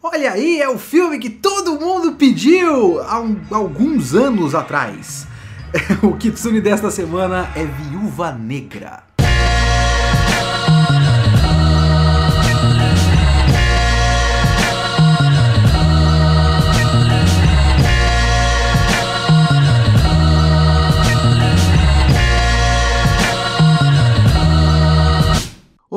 Olha aí, é o filme que todo mundo pediu há um, alguns anos atrás. o Kitsune desta semana é Viúva Negra.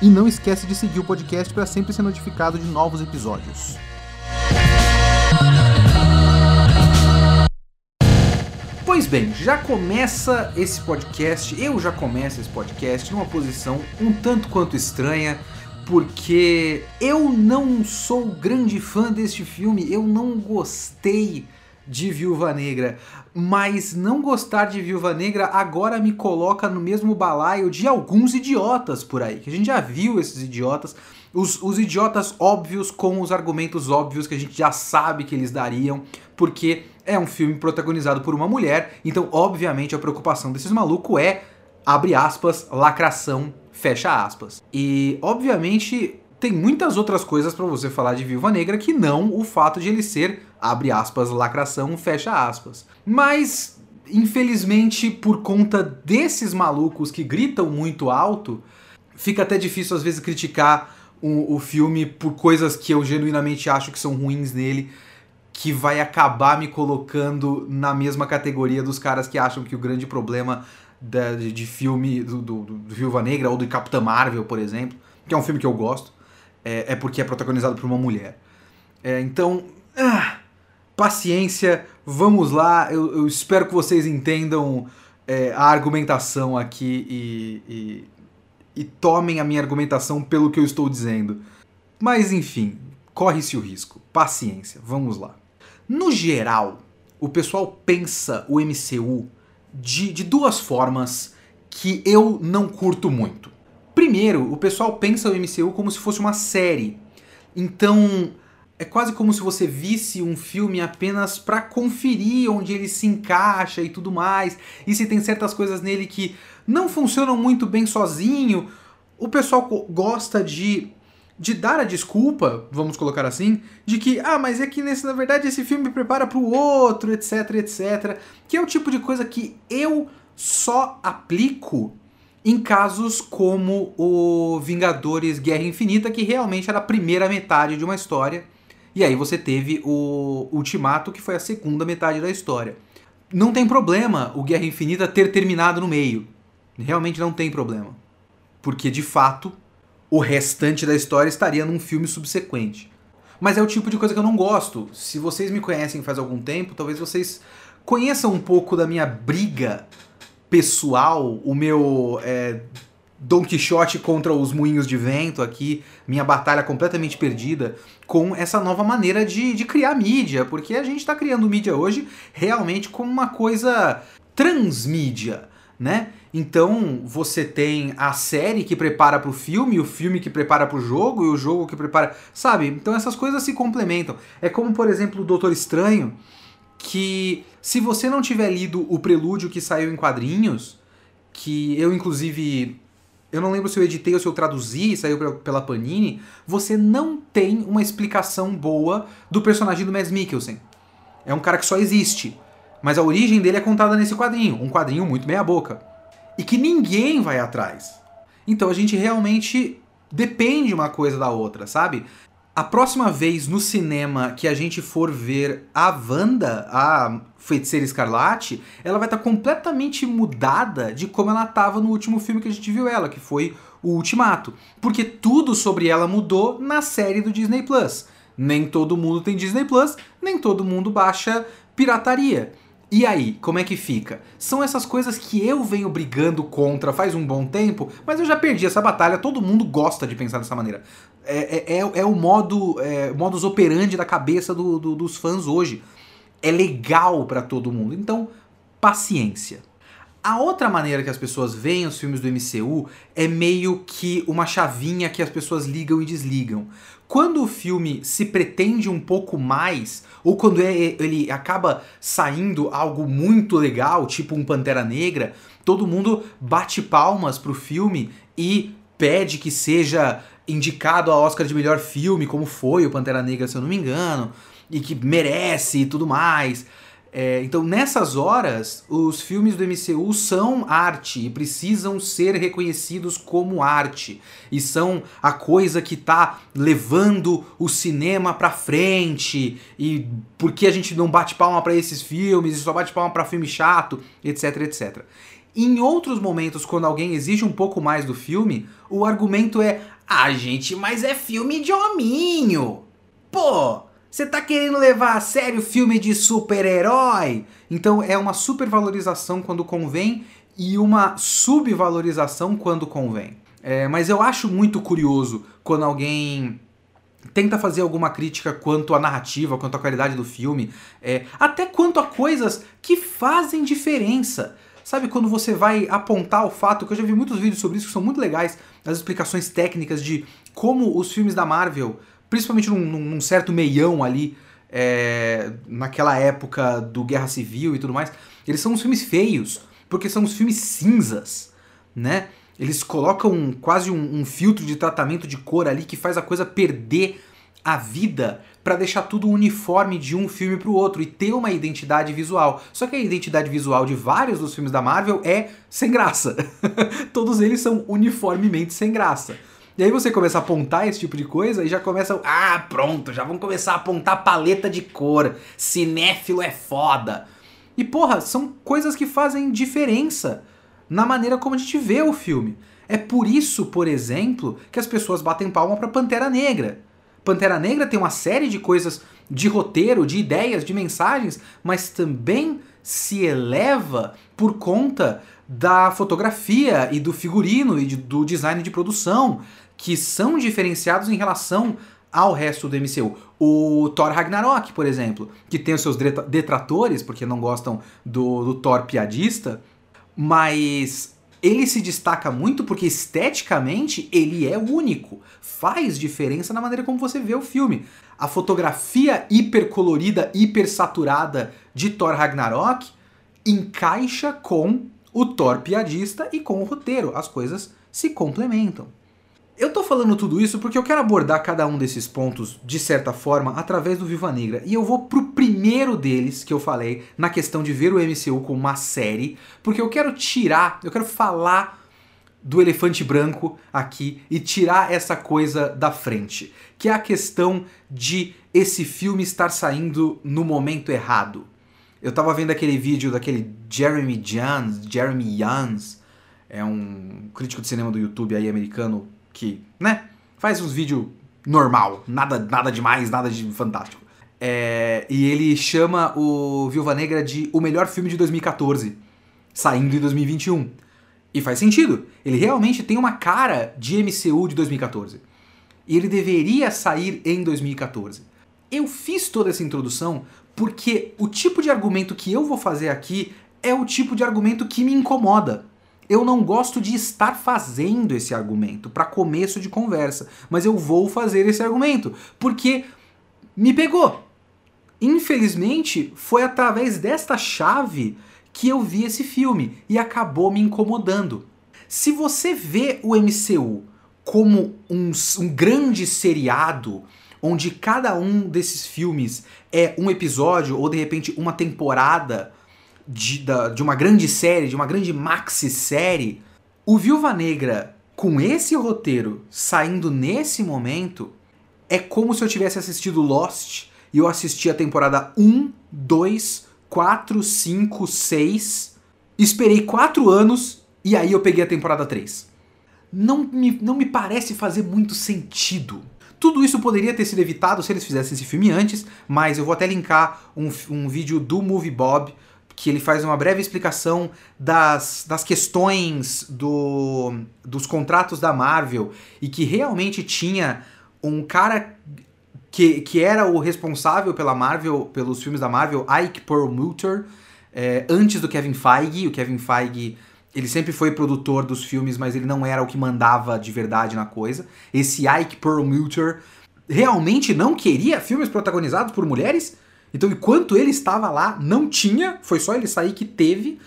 e não esquece de seguir o podcast para sempre ser notificado de novos episódios. Pois bem, já começa esse podcast, eu já começo esse podcast numa posição um tanto quanto estranha, porque eu não sou grande fã deste filme, eu não gostei de Viúva Negra, mas não gostar de Viúva Negra agora me coloca no mesmo balaio de alguns idiotas por aí, que a gente já viu esses idiotas, os, os idiotas óbvios com os argumentos óbvios que a gente já sabe que eles dariam, porque é um filme protagonizado por uma mulher, então obviamente a preocupação desses malucos é, abre aspas, lacração, fecha aspas. E obviamente tem muitas outras coisas para você falar de Viúva Negra que não o fato de ele ser, abre aspas, lacração, fecha aspas. Mas, infelizmente, por conta desses malucos que gritam muito alto, fica até difícil às vezes criticar o, o filme por coisas que eu genuinamente acho que são ruins nele, que vai acabar me colocando na mesma categoria dos caras que acham que o grande problema de, de, filme do, do, do Viúva Negra ou do Capitã Marvel, por exemplo, que é um filme que eu gosto, é, é porque é protagonizado por uma mulher. É, então, ah, paciência, vamos lá. Eu, eu, espero que vocês entendam é, a argumentação aqui e, e, e tomem a minha argumentação pelo que eu estou dizendo. Mas enfim, corre-se o risco. Paciência, vamos lá. No geral, o pessoal pensa o MCU de, de duas formas que eu não curto muito. Primeiro, o pessoal pensa o MCU como se fosse uma série. Então, é quase como se você visse um filme apenas para conferir onde ele se encaixa e tudo mais. E se tem certas coisas nele que não funcionam muito bem sozinho, o pessoal gosta de de dar a desculpa, vamos colocar assim, de que, ah, mas é que nesse, na verdade esse filme prepara para o outro, etc, etc, que é o tipo de coisa que eu só aplico em casos como o Vingadores Guerra Infinita, que realmente era a primeira metade de uma história, e aí você teve o Ultimato, que foi a segunda metade da história. Não tem problema o Guerra Infinita ter terminado no meio. Realmente não tem problema. Porque de fato, o restante da história estaria num filme subsequente. Mas é o tipo de coisa que eu não gosto. Se vocês me conhecem faz algum tempo, talvez vocês conheçam um pouco da minha briga pessoal, o meu é, Don Quixote contra os moinhos de vento aqui, minha batalha completamente perdida com essa nova maneira de, de criar mídia, porque a gente está criando mídia hoje realmente como uma coisa transmídia, né? Então você tem a série que prepara para o filme, o filme que prepara para o jogo e o jogo que prepara, sabe? Então essas coisas se complementam. É como por exemplo o Doutor Estranho, que se você não tiver lido o prelúdio que saiu em quadrinhos, que eu inclusive eu não lembro se eu editei ou se eu traduzi, saiu pela Panini, você não tem uma explicação boa do personagem do Mads Mikkelsen. É um cara que só existe, mas a origem dele é contada nesse quadrinho, um quadrinho muito meia boca, e que ninguém vai atrás. Então a gente realmente depende uma coisa da outra, sabe? A próxima vez no cinema que a gente for ver a Wanda, a Feiticeira Escarlate, ela vai estar tá completamente mudada de como ela estava no último filme que a gente viu ela, que foi o Ultimato. Porque tudo sobre ela mudou na série do Disney Plus. Nem todo mundo tem Disney Plus, nem todo mundo baixa pirataria. E aí, como é que fica? São essas coisas que eu venho brigando contra faz um bom tempo, mas eu já perdi essa batalha, todo mundo gosta de pensar dessa maneira. É, é, é, é o modo é, modus operandi da cabeça do, do, dos fãs hoje. é legal para todo mundo. Então, paciência. A outra maneira que as pessoas veem os filmes do MCU é meio que uma chavinha que as pessoas ligam e desligam. Quando o filme se pretende um pouco mais, ou quando é, ele acaba saindo algo muito legal, tipo um Pantera Negra, todo mundo bate palmas pro filme e pede que seja indicado a Oscar de melhor filme, como foi o Pantera Negra, se eu não me engano, e que merece e tudo mais. É, então, nessas horas, os filmes do MCU são arte e precisam ser reconhecidos como arte. E são a coisa que está levando o cinema para frente. E por que a gente não bate palma para esses filmes e só bate palma para filme chato, etc, etc. Em outros momentos, quando alguém exige um pouco mais do filme, o argumento é: ah, gente, mas é filme de hominho. Pô, você tá querendo levar a sério filme de super-herói? Então é uma supervalorização quando convém e uma subvalorização quando convém. É, mas eu acho muito curioso quando alguém tenta fazer alguma crítica quanto à narrativa, quanto à qualidade do filme, é, até quanto a coisas que fazem diferença. Sabe quando você vai apontar o fato, que eu já vi muitos vídeos sobre isso que são muito legais, as explicações técnicas de como os filmes da Marvel principalmente num, num certo meião ali, é, naquela época do Guerra Civil e tudo mais, eles são uns filmes feios, porque são uns filmes cinzas, né? Eles colocam quase um, um filtro de tratamento de cor ali que faz a coisa perder a vida para deixar tudo uniforme de um filme para o outro e ter uma identidade visual. Só que a identidade visual de vários dos filmes da Marvel é sem graça. Todos eles são uniformemente sem graça. E aí você começa a apontar esse tipo de coisa e já começa. Ah, pronto, já vão começar a apontar paleta de cor. Cinéfilo é foda. E porra, são coisas que fazem diferença na maneira como a gente vê o filme. É por isso, por exemplo, que as pessoas batem palma para Pantera Negra. Pantera Negra tem uma série de coisas de roteiro, de ideias, de mensagens, mas também se eleva por conta da fotografia e do figurino e de, do design de produção que são diferenciados em relação ao resto do MCU. O Thor Ragnarok, por exemplo, que tem os seus detratores, porque não gostam do, do Thor piadista, mas ele se destaca muito porque esteticamente ele é único. Faz diferença na maneira como você vê o filme. A fotografia hipercolorida, hipersaturada de Thor Ragnarok encaixa com o Thor piadista e com o roteiro. As coisas se complementam. Eu tô falando tudo isso porque eu quero abordar cada um desses pontos, de certa forma, através do Viva Negra. E eu vou pro primeiro deles que eu falei, na questão de ver o MCU como uma série, porque eu quero tirar, eu quero falar do elefante branco aqui e tirar essa coisa da frente, que é a questão de esse filme estar saindo no momento errado. Eu tava vendo aquele vídeo daquele Jeremy Jans, Jeremy Jans, é um crítico de cinema do YouTube aí americano que, né, faz uns vídeos normal, nada, nada demais, nada de fantástico. É, e ele chama o Viúva Negra de o melhor filme de 2014, saindo em 2021. E faz sentido. Ele realmente tem uma cara de MCU de 2014. E ele deveria sair em 2014. Eu fiz toda essa introdução porque o tipo de argumento que eu vou fazer aqui é o tipo de argumento que me incomoda. Eu não gosto de estar fazendo esse argumento para começo de conversa, mas eu vou fazer esse argumento porque me pegou. Infelizmente, foi através desta chave que eu vi esse filme e acabou me incomodando. Se você vê o MCU como um, um grande seriado, onde cada um desses filmes é um episódio ou de repente uma temporada de, da, de uma grande série, de uma grande maxi-série, o Viúva Negra, com esse roteiro saindo nesse momento, é como se eu tivesse assistido Lost e eu assisti a temporada 1, 2, 4, 5, 6, esperei 4 anos e aí eu peguei a temporada 3. Não me, não me parece fazer muito sentido. Tudo isso poderia ter sido evitado se eles fizessem esse filme antes, mas eu vou até linkar um, um vídeo do Movie Bob que ele faz uma breve explicação das, das questões do, dos contratos da Marvel e que realmente tinha um cara que, que era o responsável pela Marvel, pelos filmes da Marvel, Ike Perlmutter, é, antes do Kevin Feige. O Kevin Feige ele sempre foi produtor dos filmes, mas ele não era o que mandava de verdade na coisa. Esse Ike Perlmutter realmente não queria filmes protagonizados por mulheres. Então, enquanto ele estava lá, não tinha, foi só ele sair que teve.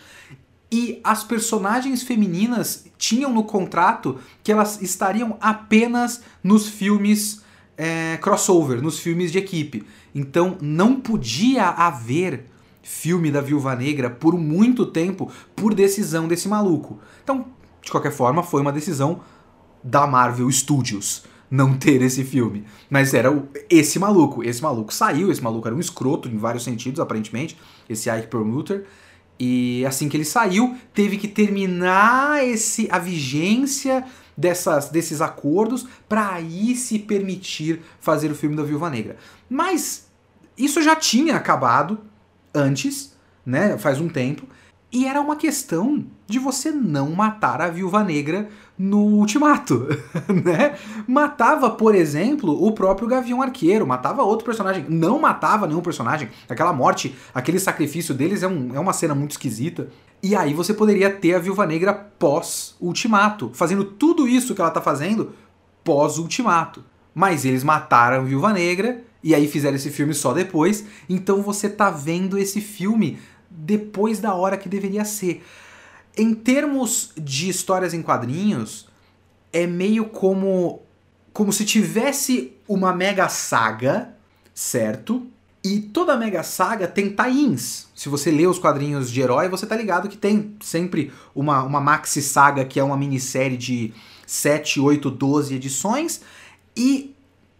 E as personagens femininas tinham no contrato que elas estariam apenas nos filmes é, crossover, nos filmes de equipe. Então não podia haver filme da Viúva Negra por muito tempo por decisão desse maluco. Então, de qualquer forma, foi uma decisão da Marvel Studios não ter esse filme. Mas era o, esse maluco. Esse maluco saiu, esse maluco era um escroto em vários sentidos, aparentemente, esse Ike Perlmutter. E assim que ele saiu, teve que terminar esse a vigência dessas, desses acordos para aí se permitir fazer o filme da Viúva Negra. Mas isso já tinha acabado antes, né? Faz um tempo. E era uma questão de você não matar a Viúva Negra no Ultimato, né? Matava, por exemplo, o próprio Gavião Arqueiro, matava outro personagem, não matava nenhum personagem. Aquela morte, aquele sacrifício deles é, um, é uma cena muito esquisita. E aí você poderia ter a Viúva Negra pós-Ultimato, fazendo tudo isso que ela tá fazendo pós-Ultimato. Mas eles mataram a Viúva Negra e aí fizeram esse filme só depois, então você tá vendo esse filme depois da hora que deveria ser em termos de histórias em quadrinhos, é meio como como se tivesse uma mega saga, certo? E toda mega saga tem tie-ins. Se você lê os quadrinhos de herói, você tá ligado que tem sempre uma, uma maxi saga, que é uma minissérie de 7, 8, 12 edições, e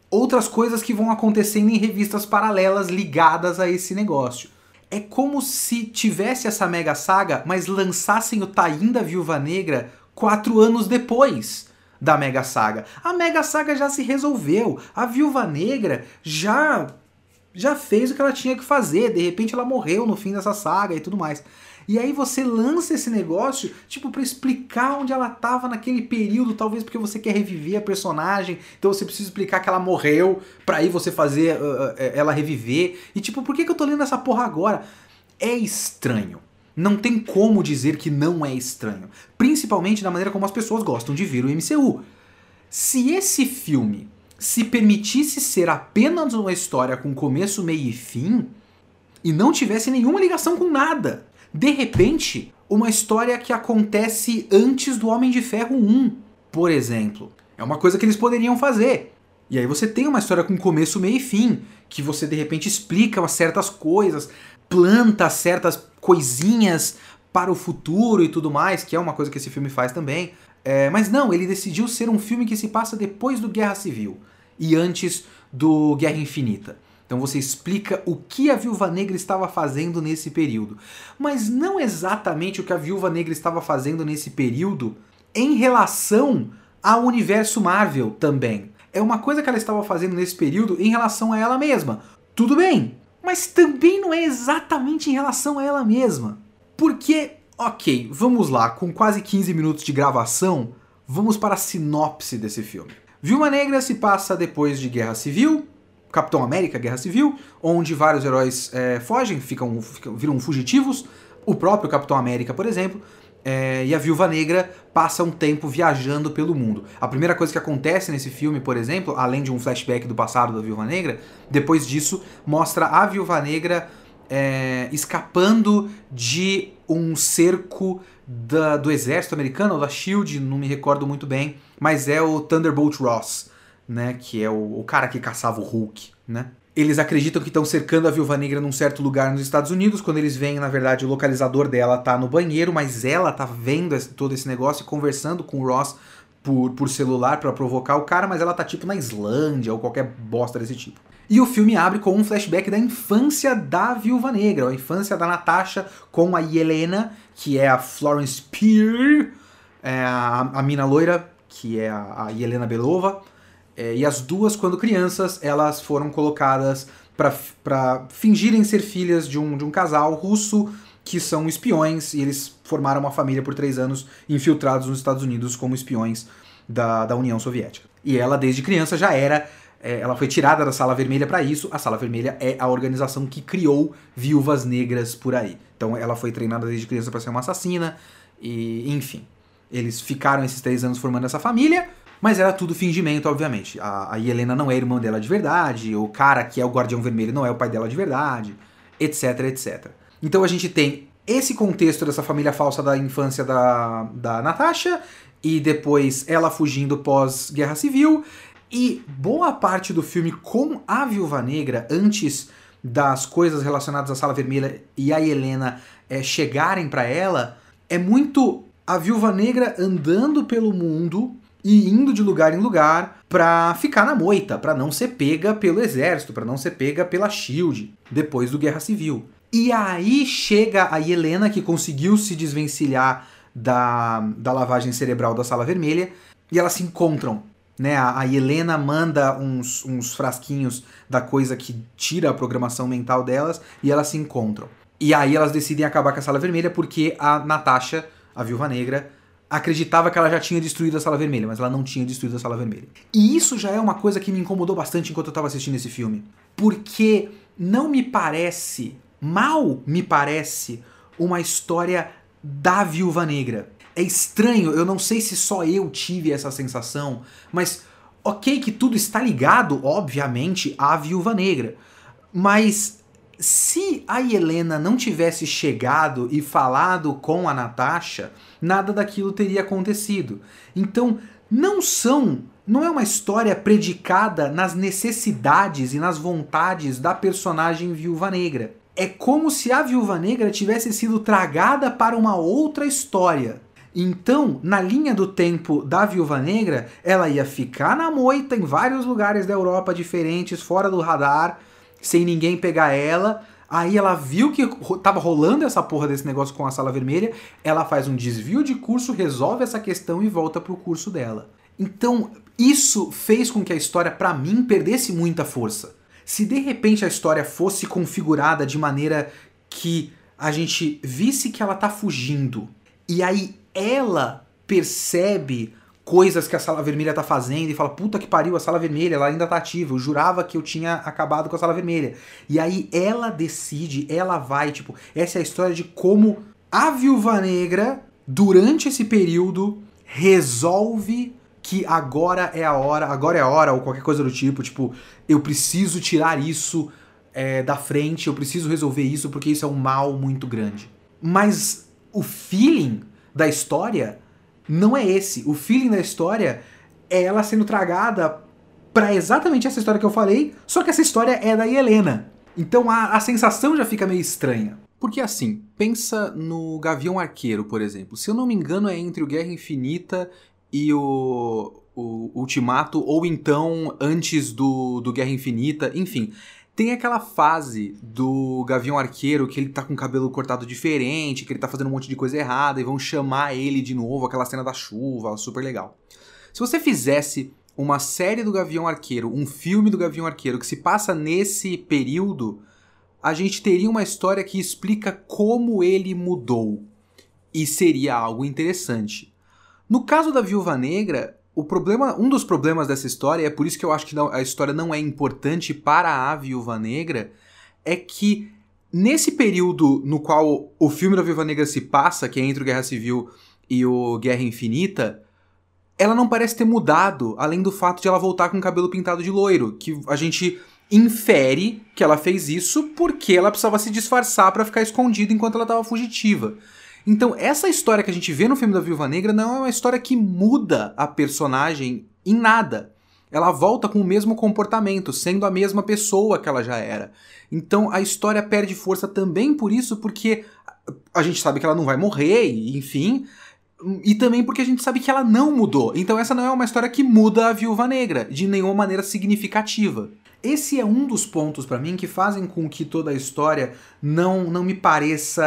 outras coisas que vão acontecendo em revistas paralelas ligadas a esse negócio é como se tivesse essa mega saga, mas lançassem o Tain da Viúva Negra quatro anos depois da mega saga. A mega saga já se resolveu. A Viúva Negra já já fez o que ela tinha que fazer. De repente ela morreu no fim dessa saga e tudo mais. E aí você lança esse negócio, tipo, para explicar onde ela tava naquele período, talvez porque você quer reviver a personagem, então você precisa explicar que ela morreu, para aí você fazer uh, ela reviver. E tipo, por que, que eu tô lendo essa porra agora? É estranho. Não tem como dizer que não é estranho. Principalmente da maneira como as pessoas gostam de ver o MCU. Se esse filme se permitisse ser apenas uma história com começo, meio e fim, e não tivesse nenhuma ligação com nada, de repente, uma história que acontece antes do Homem de Ferro 1, por exemplo. É uma coisa que eles poderiam fazer. E aí você tem uma história com começo, meio e fim, que você de repente explica certas coisas, planta certas coisinhas para o futuro e tudo mais, que é uma coisa que esse filme faz também. É, mas não, ele decidiu ser um filme que se passa depois do Guerra Civil e antes do Guerra Infinita. Então você explica o que a Viúva Negra estava fazendo nesse período. Mas não exatamente o que a Viúva Negra estava fazendo nesse período em relação ao universo Marvel também. É uma coisa que ela estava fazendo nesse período em relação a ela mesma. Tudo bem, mas também não é exatamente em relação a ela mesma. Porque, ok, vamos lá, com quase 15 minutos de gravação, vamos para a sinopse desse filme. Viúva Negra se passa depois de Guerra Civil, Capitão América, Guerra Civil, onde vários heróis é, fogem, ficam, ficam, viram fugitivos. O próprio Capitão América, por exemplo, é, e a Viúva Negra passa um tempo viajando pelo mundo. A primeira coisa que acontece nesse filme, por exemplo, além de um flashback do passado da Viúva Negra, depois disso mostra a Viúva Negra é, escapando de um cerco da, do exército americano, ou da SHIELD, não me recordo muito bem, mas é o Thunderbolt Ross né? Que é o, o cara que caçava o Hulk, né? Eles acreditam que estão cercando a Viúva Negra num certo lugar nos Estados Unidos. Quando eles veem, na verdade, o localizador dela tá no banheiro, mas ela tá vendo esse, todo esse negócio e conversando com o Ross por, por celular para provocar o cara, mas ela tá tipo na Islândia ou qualquer bosta desse tipo. E o filme abre com um flashback da infância da Viúva Negra, a infância da Natasha com a Helena, que é a Florence Pugh, é a, a mina loira, que é a, a Helena Belova é, e as duas, quando crianças, elas foram colocadas para fingirem ser filhas de um, de um casal russo que são espiões e eles formaram uma família por três anos infiltrados nos Estados Unidos como espiões da, da União Soviética. E ela, desde criança, já era é, ela foi tirada da Sala Vermelha para isso. A Sala Vermelha é a organização que criou viúvas negras por aí. Então ela foi treinada desde criança para ser uma assassina e enfim. Eles ficaram esses três anos formando essa família, mas era tudo fingimento, obviamente. A, a Helena não é irmã dela de verdade, o cara que é o Guardião Vermelho não é o pai dela de verdade, etc, etc. Então a gente tem esse contexto dessa família falsa da infância da, da Natasha, e depois ela fugindo pós-guerra civil, e boa parte do filme com a Viúva Negra, antes das coisas relacionadas à Sala Vermelha e a Helena é, chegarem para ela, é muito a Viúva Negra andando pelo mundo e indo de lugar em lugar pra ficar na moita, pra não ser pega pelo exército, pra não ser pega pela Shield, depois do Guerra Civil. E aí chega a Helena, que conseguiu se desvencilhar da, da lavagem cerebral da Sala Vermelha, e elas se encontram né? A Helena manda uns, uns frasquinhos da coisa que tira a programação mental delas e elas se encontram. E aí elas decidem acabar com a Sala Vermelha porque a Natasha, a Viúva Negra, acreditava que ela já tinha destruído a Sala Vermelha, mas ela não tinha destruído a Sala Vermelha. E isso já é uma coisa que me incomodou bastante enquanto eu estava assistindo esse filme. Porque não me parece, mal me parece, uma história da Viúva Negra é estranho, eu não sei se só eu tive essa sensação, mas ok que tudo está ligado, obviamente, à Viúva Negra. Mas se a Helena não tivesse chegado e falado com a Natasha, nada daquilo teria acontecido. Então, não são, não é uma história predicada nas necessidades e nas vontades da personagem Viúva Negra. É como se a Viúva Negra tivesse sido tragada para uma outra história então, na linha do tempo da Viúva Negra, ela ia ficar na moita em vários lugares da Europa diferentes, fora do radar, sem ninguém pegar ela. Aí ela viu que tava rolando essa porra desse negócio com a Sala Vermelha, ela faz um desvio de curso, resolve essa questão e volta pro curso dela. Então, isso fez com que a história, para mim, perdesse muita força. Se de repente a história fosse configurada de maneira que a gente visse que ela tá fugindo, e aí ela percebe coisas que a Sala Vermelha tá fazendo e fala: puta que pariu, a Sala Vermelha, ela ainda tá ativa. Eu jurava que eu tinha acabado com a Sala Vermelha. E aí ela decide, ela vai, tipo, essa é a história de como a Viúva Negra, durante esse período, resolve que agora é a hora, agora é a hora, ou qualquer coisa do tipo, tipo, eu preciso tirar isso é, da frente, eu preciso resolver isso porque isso é um mal muito grande. Mas o feeling da história não é esse. O feeling da história é ela sendo tragada para exatamente essa história que eu falei, só que essa história é da Helena. Então a, a sensação já fica meio estranha. Porque assim, pensa no Gavião Arqueiro, por exemplo. Se eu não me engano, é entre o Guerra Infinita e o, o Ultimato, ou então antes do, do Guerra Infinita, enfim. Tem aquela fase do Gavião Arqueiro que ele tá com o cabelo cortado diferente, que ele tá fazendo um monte de coisa errada e vão chamar ele de novo, aquela cena da chuva, super legal. Se você fizesse uma série do Gavião Arqueiro, um filme do Gavião Arqueiro que se passa nesse período, a gente teria uma história que explica como ele mudou. E seria algo interessante. No caso da Viúva Negra, o problema, um dos problemas dessa história, é por isso que eu acho que a história não é importante para a Viúva Negra, é que nesse período no qual o filme da Viúva Negra se passa, que é entre o Guerra Civil e o Guerra Infinita, ela não parece ter mudado, além do fato de ela voltar com o cabelo pintado de loiro, que a gente infere que ela fez isso porque ela precisava se disfarçar para ficar escondida enquanto ela estava fugitiva. Então, essa história que a gente vê no filme da Viúva Negra não é uma história que muda a personagem em nada. Ela volta com o mesmo comportamento, sendo a mesma pessoa que ela já era. Então, a história perde força também por isso, porque a gente sabe que ela não vai morrer, enfim, e também porque a gente sabe que ela não mudou. Então essa não é uma história que muda a Viúva Negra de nenhuma maneira significativa. Esse é um dos pontos para mim que fazem com que toda a história não, não me pareça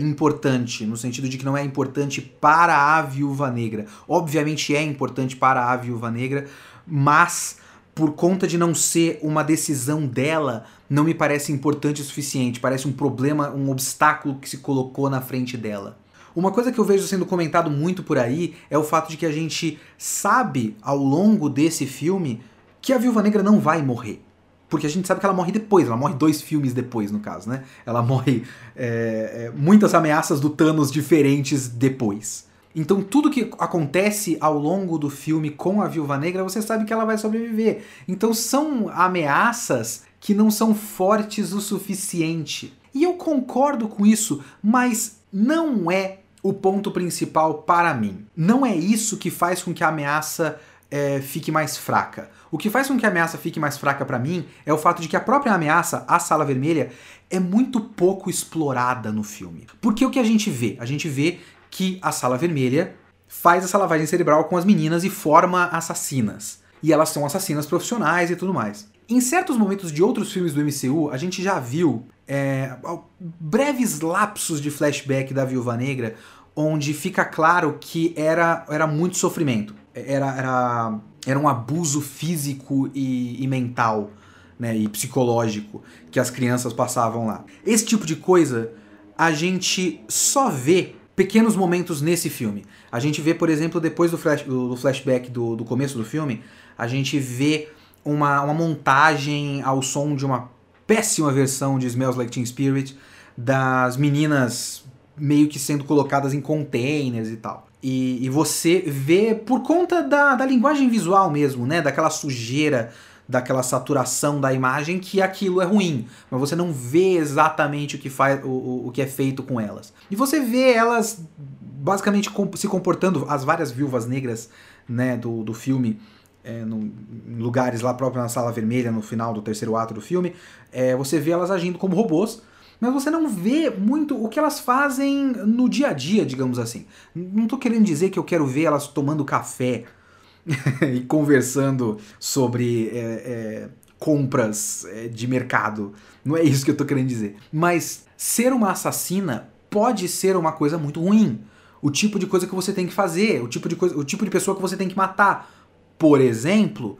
importante, no sentido de que não é importante para a Viúva Negra. Obviamente é importante para a Viúva Negra, mas por conta de não ser uma decisão dela, não me parece importante o suficiente. Parece um problema, um obstáculo que se colocou na frente dela. Uma coisa que eu vejo sendo comentado muito por aí é o fato de que a gente sabe ao longo desse filme que a Viúva Negra não vai morrer. Porque a gente sabe que ela morre depois, ela morre dois filmes depois, no caso, né? Ela morre é, é, muitas ameaças do Thanos diferentes depois. Então tudo que acontece ao longo do filme com a Viúva Negra, você sabe que ela vai sobreviver. Então são ameaças que não são fortes o suficiente. E eu concordo com isso, mas não é o ponto principal para mim. Não é isso que faz com que a ameaça é, fique mais fraca. O que faz com que a ameaça fique mais fraca para mim é o fato de que a própria ameaça, a Sala Vermelha, é muito pouco explorada no filme. Porque o que a gente vê? A gente vê que a Sala Vermelha faz essa lavagem cerebral com as meninas e forma assassinas. E elas são assassinas profissionais e tudo mais. Em certos momentos de outros filmes do MCU, a gente já viu é, breves lapsos de flashback da Viúva Negra, onde fica claro que era, era muito sofrimento. Era, era, era um abuso físico e, e mental né, e psicológico que as crianças passavam lá. Esse tipo de coisa a gente só vê pequenos momentos nesse filme. A gente vê, por exemplo, depois do, flash, do flashback do, do começo do filme, a gente vê uma, uma montagem ao som de uma péssima versão de Smells Like Teen Spirit, das meninas meio que sendo colocadas em containers e tal. E, e você vê, por conta da, da linguagem visual mesmo, né? Daquela sujeira, daquela saturação da imagem, que aquilo é ruim. Mas você não vê exatamente o que, faz, o, o que é feito com elas. E você vê elas basicamente se comportando, as várias viúvas negras né, do, do filme é, no, em lugares lá próprio na sala vermelha, no final do terceiro ato do filme, é, você vê elas agindo como robôs, mas você não vê muito o que elas fazem no dia a dia, digamos assim. Não estou querendo dizer que eu quero ver elas tomando café e conversando sobre é, é, compras é, de mercado. Não é isso que eu estou querendo dizer. Mas ser uma assassina pode ser uma coisa muito ruim. O tipo de coisa que você tem que fazer, o tipo de, coisa, o tipo de pessoa que você tem que matar por exemplo,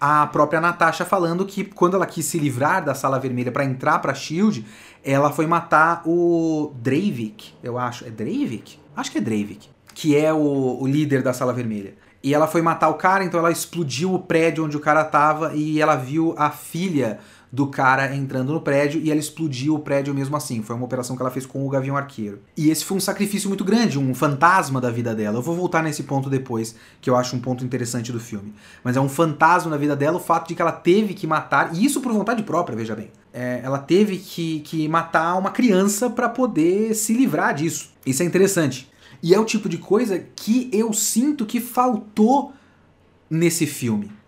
a própria Natasha falando que quando ela quis se livrar da Sala Vermelha para entrar para Shield, ela foi matar o Dravik, eu acho. É Dravik? Acho que é Dravik. Que é o, o líder da Sala Vermelha. E ela foi matar o cara, então ela explodiu o prédio onde o cara tava e ela viu a filha do cara entrando no prédio e ela explodiu o prédio mesmo assim. Foi uma operação que ela fez com o Gavião Arqueiro. E esse foi um sacrifício muito grande, um fantasma da vida dela. Eu vou voltar nesse ponto depois, que eu acho um ponto interessante do filme. Mas é um fantasma na vida dela o fato de que ela teve que matar, e isso por vontade própria, veja bem. É, ela teve que, que matar uma criança para poder se livrar disso. Isso é interessante. E é o tipo de coisa que eu sinto que faltou nesse filme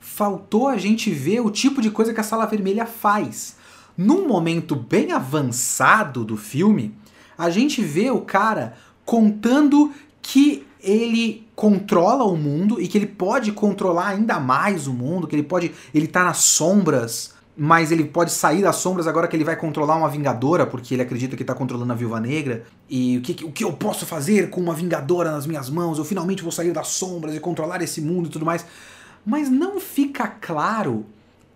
faltou a gente ver o tipo de coisa que a Sala Vermelha faz. Num momento bem avançado do filme, a gente vê o cara contando que ele controla o mundo e que ele pode controlar ainda mais o mundo, que ele pode, ele tá nas sombras, mas ele pode sair das sombras agora que ele vai controlar uma vingadora, porque ele acredita que tá controlando a Viúva Negra. E o que, o que eu posso fazer com uma vingadora nas minhas mãos? Eu finalmente vou sair das sombras e controlar esse mundo e tudo mais mas não fica claro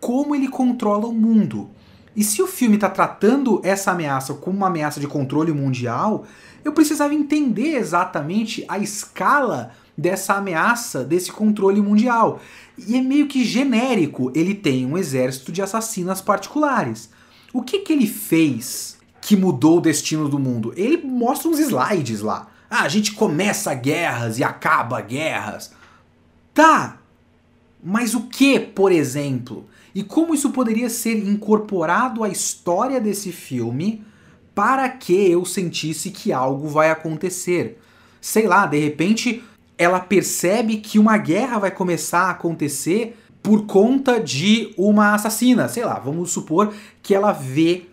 como ele controla o mundo. E se o filme está tratando essa ameaça como uma ameaça de controle mundial, eu precisava entender exatamente a escala dessa ameaça, desse controle mundial. E é meio que genérico, ele tem um exército de assassinas particulares. O que, que ele fez que mudou o destino do mundo? Ele mostra uns slides lá. Ah, a gente começa guerras e acaba guerras. Tá, mas o que, por exemplo? E como isso poderia ser incorporado à história desse filme para que eu sentisse que algo vai acontecer? Sei lá, de repente ela percebe que uma guerra vai começar a acontecer por conta de uma assassina. Sei lá, vamos supor que ela vê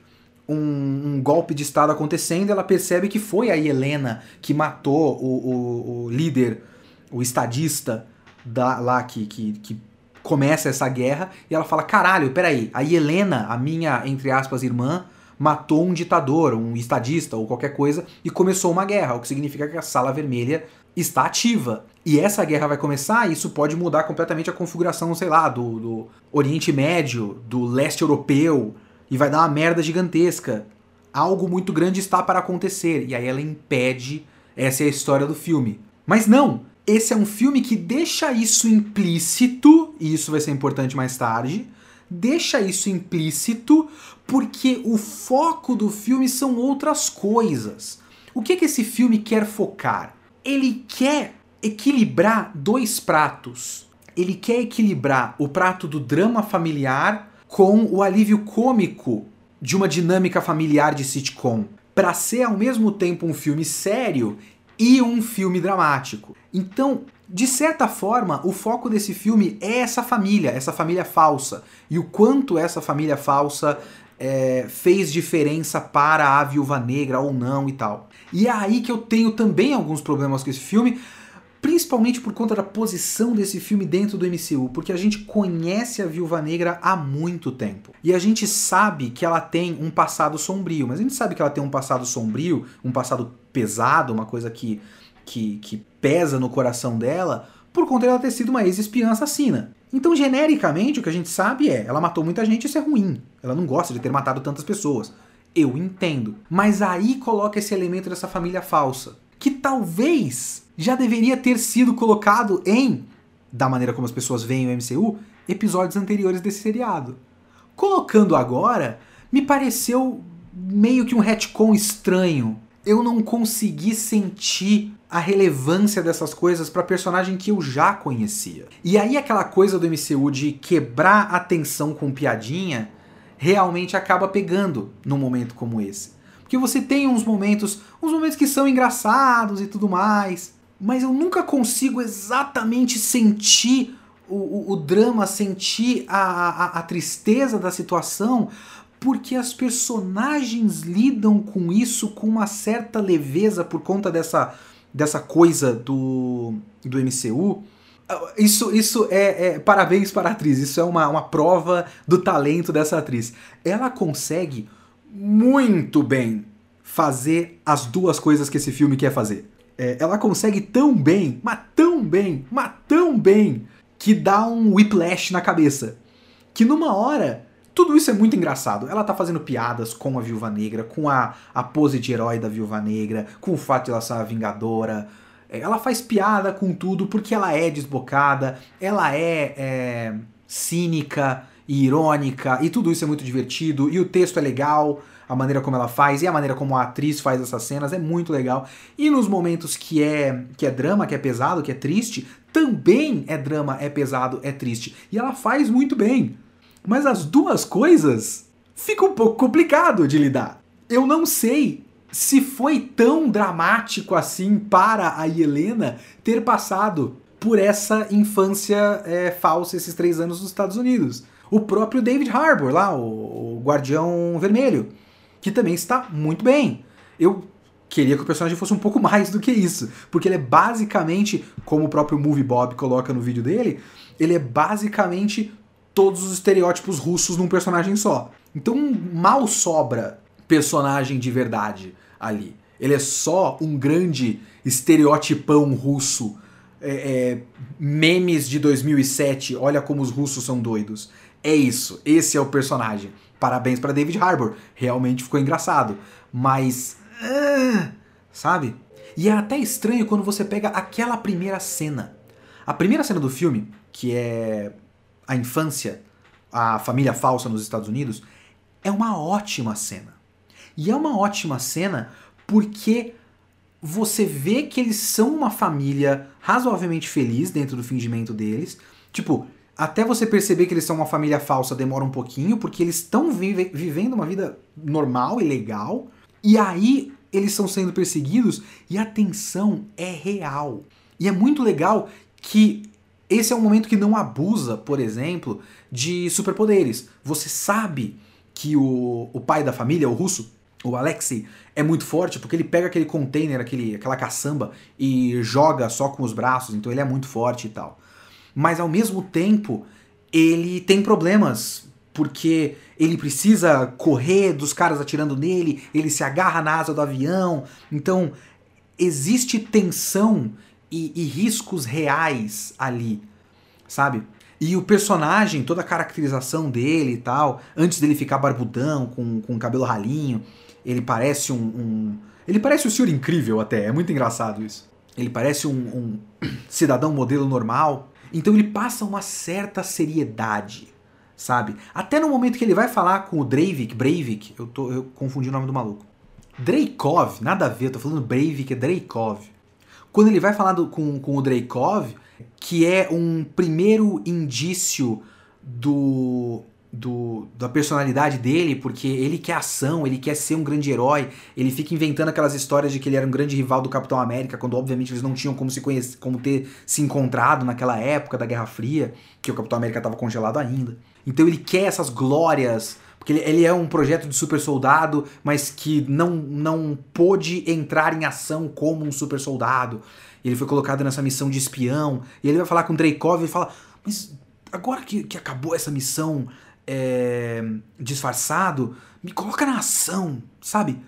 um, um, golpe de Estado acontecendo, ela percebe que foi a Helena que matou o, o, o líder, o estadista da, lá que, que, que começa essa guerra e ela fala: caralho, peraí, a Helena, a minha, entre aspas, irmã, matou um ditador, um estadista ou qualquer coisa e começou uma guerra, o que significa que a Sala Vermelha está ativa. E essa guerra vai começar e isso pode mudar completamente a configuração, sei lá, do, do Oriente Médio, do leste europeu, e vai dar uma merda gigantesca. Algo muito grande está para acontecer, e aí ela impede. Essa é a história do filme. Mas não! Esse é um filme que deixa isso implícito, e isso vai ser importante mais tarde. Deixa isso implícito porque o foco do filme são outras coisas. O que, que esse filme quer focar? Ele quer equilibrar dois pratos. Ele quer equilibrar o prato do drama familiar com o alívio cômico de uma dinâmica familiar de sitcom, para ser ao mesmo tempo um filme sério e um filme dramático. Então, de certa forma, o foco desse filme é essa família, essa família falsa, e o quanto essa família falsa é, fez diferença para a viúva negra ou não e tal. E é aí que eu tenho também alguns problemas com esse filme, principalmente por conta da posição desse filme dentro do MCU, porque a gente conhece a Viúva Negra há muito tempo. E a gente sabe que ela tem um passado sombrio, mas a gente sabe que ela tem um passado sombrio, um passado pesado, uma coisa que, que, que pesa no coração dela, por conta dela ter sido uma ex-espiã assassina. Então, genericamente, o que a gente sabe é, ela matou muita gente, isso é ruim. Ela não gosta de ter matado tantas pessoas. Eu entendo. Mas aí coloca esse elemento dessa família falsa, que talvez já deveria ter sido colocado em, da maneira como as pessoas veem o MCU, episódios anteriores desse seriado. Colocando agora, me pareceu meio que um retcon estranho. Eu não consegui sentir a relevância dessas coisas para personagem que eu já conhecia. E aí aquela coisa do MCU de quebrar a tensão com piadinha realmente acaba pegando num momento como esse. Porque você tem uns momentos, uns momentos que são engraçados e tudo mais, mas eu nunca consigo exatamente sentir o, o, o drama, sentir a, a, a tristeza da situação, porque as personagens lidam com isso com uma certa leveza por conta dessa, dessa coisa do, do MCU. Isso, isso é, é, Parabéns para a atriz, isso é uma, uma prova do talento dessa atriz. Ela consegue muito bem fazer as duas coisas que esse filme quer fazer é, ela consegue tão bem, mas tão bem, mas tão bem, que dá um whiplash na cabeça. Que numa hora, tudo isso é muito engraçado. Ela tá fazendo piadas com a Viúva Negra, com a, a pose de herói da Viúva Negra, com o fato de ela ser a Vingadora. É, ela faz piada com tudo porque ela é desbocada, ela é, é cínica e irônica, e tudo isso é muito divertido, e o texto é legal a maneira como ela faz e a maneira como a atriz faz essas cenas é muito legal. E nos momentos que é que é drama, que é pesado, que é triste, também é drama, é pesado, é triste. E ela faz muito bem. Mas as duas coisas fica um pouco complicado de lidar. Eu não sei se foi tão dramático assim para a Helena ter passado por essa infância é, falsa esses três anos nos Estados Unidos. O próprio David Harbour, lá, o, o Guardião Vermelho que também está muito bem. Eu queria que o personagem fosse um pouco mais do que isso, porque ele é basicamente, como o próprio Movie Bob coloca no vídeo dele, ele é basicamente todos os estereótipos russos num personagem só. Então mal sobra personagem de verdade ali. Ele é só um grande estereotipão russo. É, é, memes de 2007, olha como os russos são doidos. É isso, esse é o personagem. Parabéns para David Harbour, realmente ficou engraçado. Mas. Uh, sabe? E é até estranho quando você pega aquela primeira cena. A primeira cena do filme, que é a infância, a família falsa nos Estados Unidos, é uma ótima cena. E é uma ótima cena porque você vê que eles são uma família razoavelmente feliz dentro do fingimento deles. Tipo, até você perceber que eles são uma família falsa demora um pouquinho, porque eles estão vive vivendo uma vida normal e legal, e aí eles estão sendo perseguidos e a tensão é real. E é muito legal que esse é um momento que não abusa, por exemplo, de superpoderes. Você sabe que o, o pai da família, o russo, o Alexei, é muito forte porque ele pega aquele container, aquele, aquela caçamba e joga só com os braços, então ele é muito forte e tal mas ao mesmo tempo ele tem problemas porque ele precisa correr dos caras atirando nele, ele se agarra na asa do avião, então existe tensão e, e riscos reais ali, sabe? E o personagem, toda a caracterização dele e tal, antes dele ficar barbudão, com, com cabelo ralinho, ele parece um, um. ele parece o Senhor Incrível até, é muito engraçado isso. ele parece um, um cidadão modelo normal. Então ele passa uma certa seriedade, sabe? Até no momento que ele vai falar com o Breivik, Breivik, eu, tô, eu confundi o nome do maluco. Dreykov, nada a ver, eu tô falando Breivik, é Dreykov. Quando ele vai falar do, com, com o Dreykov, que é um primeiro indício do, do, da personalidade dele, porque ele quer ação, ele quer ser um grande herói, ele fica inventando aquelas histórias de que ele era um grande rival do Capitão América, quando obviamente eles não tinham como se conhecer, como ter se encontrado naquela época da Guerra Fria, que o Capitão América estava congelado ainda. Então ele quer essas glórias, porque ele, ele, é um projeto de super soldado, mas que não, não pôde entrar em ação como um super soldado. Ele foi colocado nessa missão de espião, e ele vai falar com Dreykov e fala: Mas agora que, que acabou essa missão, é, disfarçado, me coloca na ação, sabe?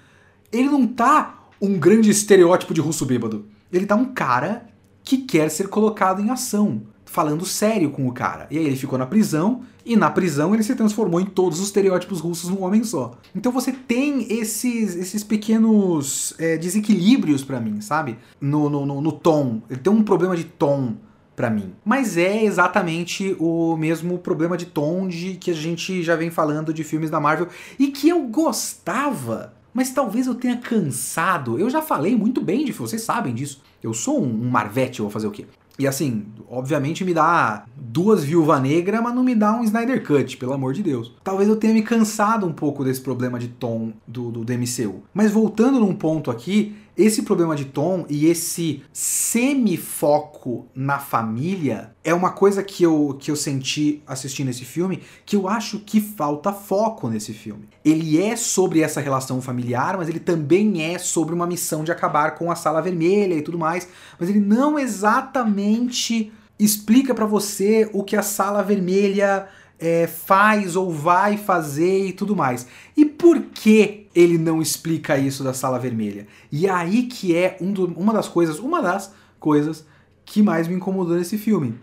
Ele não tá um grande estereótipo de russo bêbado. Ele tá um cara que quer ser colocado em ação, falando sério com o cara. E aí ele ficou na prisão, e na prisão ele se transformou em todos os estereótipos russos num homem só. Então você tem esses, esses pequenos é, desequilíbrios para mim, sabe? No, no, no, no tom. Ele tem um problema de tom para mim. Mas é exatamente o mesmo problema de tom de que a gente já vem falando de filmes da Marvel e que eu gostava, mas talvez eu tenha cansado. Eu já falei muito bem de vocês sabem disso. Eu sou um, Marvete, vou fazer o quê? E assim, obviamente me dá duas Viúva Negra, mas não me dá um Snyder Cut, pelo amor de Deus. Talvez eu tenha me cansado um pouco desse problema de tom do, do DMCU. Mas voltando num ponto aqui, esse problema de tom e esse semi-foco na família é uma coisa que eu, que eu senti assistindo esse filme que eu acho que falta foco nesse filme. Ele é sobre essa relação familiar, mas ele também é sobre uma missão de acabar com a sala vermelha e tudo mais, mas ele não exatamente explica para você o que a sala vermelha é, faz ou vai fazer e tudo mais. E por que ele não explica isso da sala vermelha? E aí que é um do, uma das coisas, uma das coisas que mais me incomodou nesse filme.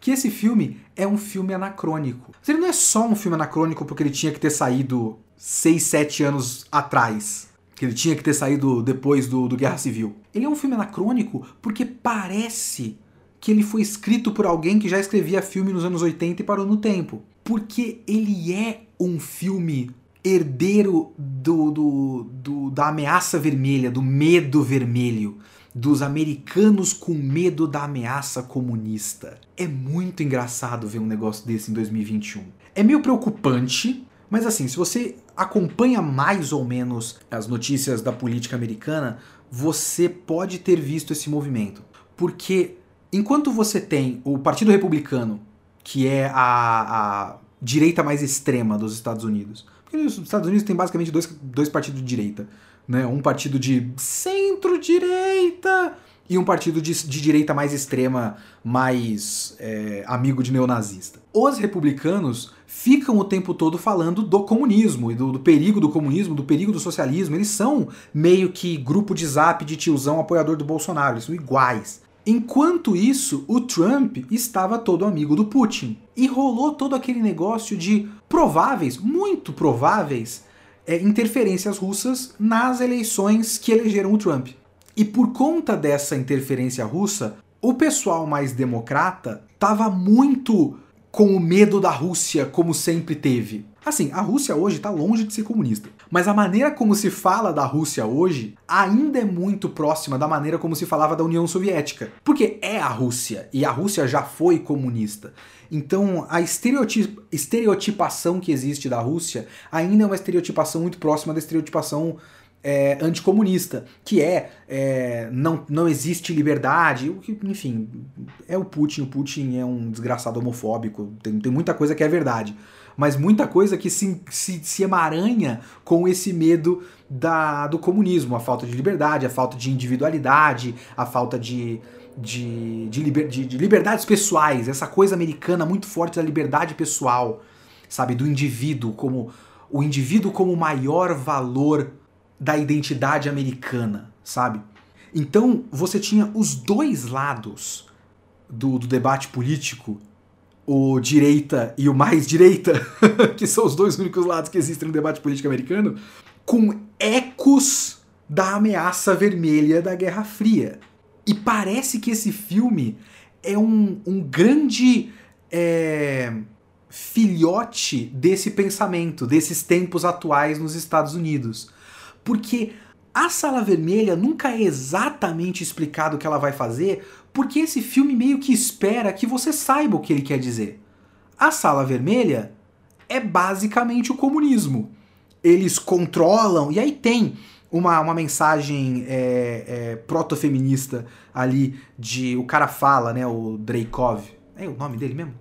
Que esse filme é um filme anacrônico. Mas ele não é só um filme anacrônico porque ele tinha que ter saído 6, 7 anos atrás. Que ele tinha que ter saído depois do, do Guerra Civil. Ele é um filme anacrônico porque parece que ele foi escrito por alguém que já escrevia filme nos anos 80 e parou no tempo. Porque ele é um filme herdeiro do, do, do, da ameaça vermelha, do medo vermelho, dos americanos com medo da ameaça comunista. É muito engraçado ver um negócio desse em 2021. É meio preocupante, mas assim, se você acompanha mais ou menos as notícias da política americana, você pode ter visto esse movimento. Porque enquanto você tem o Partido Republicano, que é a, a direita mais extrema dos Estados Unidos, porque nos Estados Unidos tem basicamente dois, dois partidos de direita, né? Um partido de centro-direita e um partido de, de, direita mais extrema, mais é, amigo de neonazista. Os republicanos ficam o tempo todo falando do comunismo e do, do, perigo do comunismo, do perigo do socialismo. Eles são meio que grupo de zap de tiozão apoiador do Bolsonaro, eles são iguais. Enquanto isso, o Trump estava todo amigo do Putin. E rolou todo aquele negócio de prováveis, muito prováveis, é, interferências russas nas eleições que elegeram o Trump. E por conta dessa interferência russa, o pessoal mais democrata estava muito com o medo da Rússia, como sempre teve. Assim, a Rússia hoje está longe de ser comunista. Mas a maneira como se fala da Rússia hoje ainda é muito próxima da maneira como se falava da União Soviética. Porque é a Rússia, e a Rússia já foi comunista. Então, a estereotip estereotipação que existe da Rússia ainda é uma estereotipação muito próxima da estereotipação é, anticomunista, que é, é, não, não existe liberdade, enfim, é o Putin, o Putin é um desgraçado homofóbico, tem, tem muita coisa que é verdade, mas muita coisa que se, se, se emaranha com esse medo da, do comunismo, a falta de liberdade, a falta de individualidade, a falta de, de, de, liber, de, de liberdades pessoais, essa coisa americana muito forte da liberdade pessoal, sabe, do indivíduo como o indivíduo como maior valor da identidade americana, sabe? Então você tinha os dois lados do, do debate político, o direita e o mais direita, que são os dois únicos lados que existem no debate político americano, com ecos da ameaça vermelha da Guerra Fria. E parece que esse filme é um, um grande é, filhote desse pensamento, desses tempos atuais nos Estados Unidos. Porque a Sala Vermelha nunca é exatamente explicado o que ela vai fazer, porque esse filme meio que espera que você saiba o que ele quer dizer. A Sala Vermelha é basicamente o comunismo. Eles controlam, e aí tem uma, uma mensagem é, é, proto-feminista ali de. O cara fala, né? O Dreykov. É o nome dele mesmo?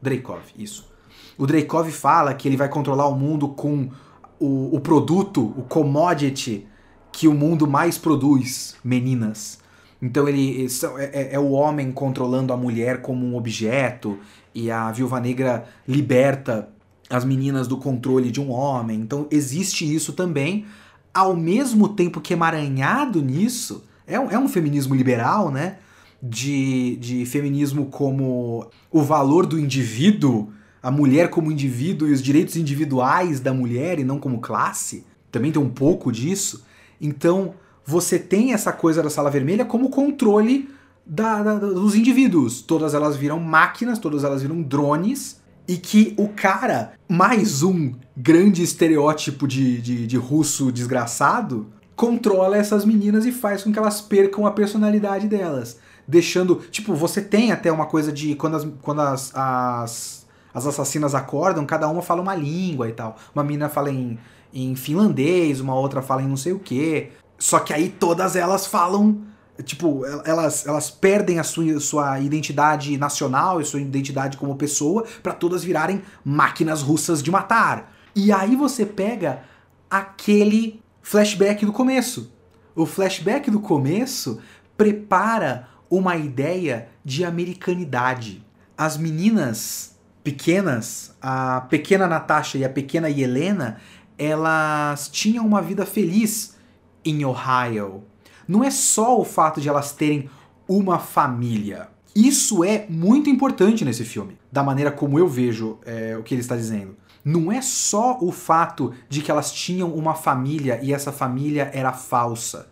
Dreykov, isso. O Dreykov fala que ele vai controlar o mundo com o, o produto, o commodity que o mundo mais produz, meninas. Então ele é, é, é, o homem controlando a mulher como um objeto e a viúva negra liberta as meninas do controle de um homem. Então existe isso também ao mesmo tempo que emaranhado nisso, é um, é um feminismo liberal, né? De, de feminismo como o valor do indivíduo, a mulher como indivíduo e os direitos individuais da mulher e não como classe. Também tem um pouco disso. Então, você tem essa coisa da sala vermelha como controle da, da, dos indivíduos. Todas elas viram máquinas, todas elas viram drones e que o cara, mais um grande estereótipo de, de, de, russo desgraçado, controla essas meninas e faz com que elas percam a personalidade delas. Deixando. Tipo, você tem até uma coisa de. Quando as, quando as, as, as assassinas acordam, cada uma fala uma língua e tal. Uma menina fala em, em finlandês, uma outra fala em não sei o quê. Só que aí todas elas falam tipo, elas, elas perdem a sua, sua identidade nacional e sua identidade como pessoa para todas virarem máquinas russas de matar. E aí você pega aquele flashback do começo. O flashback do começo prepara uma ideia de americanidade. As meninas pequenas, a pequena Natasha e a pequena Helena, elas tinham uma vida feliz em Ohio não é só o fato de elas terem uma família. Isso é muito importante nesse filme, da maneira como eu vejo é, o que ele está dizendo. Não é só o fato de que elas tinham uma família e essa família era falsa.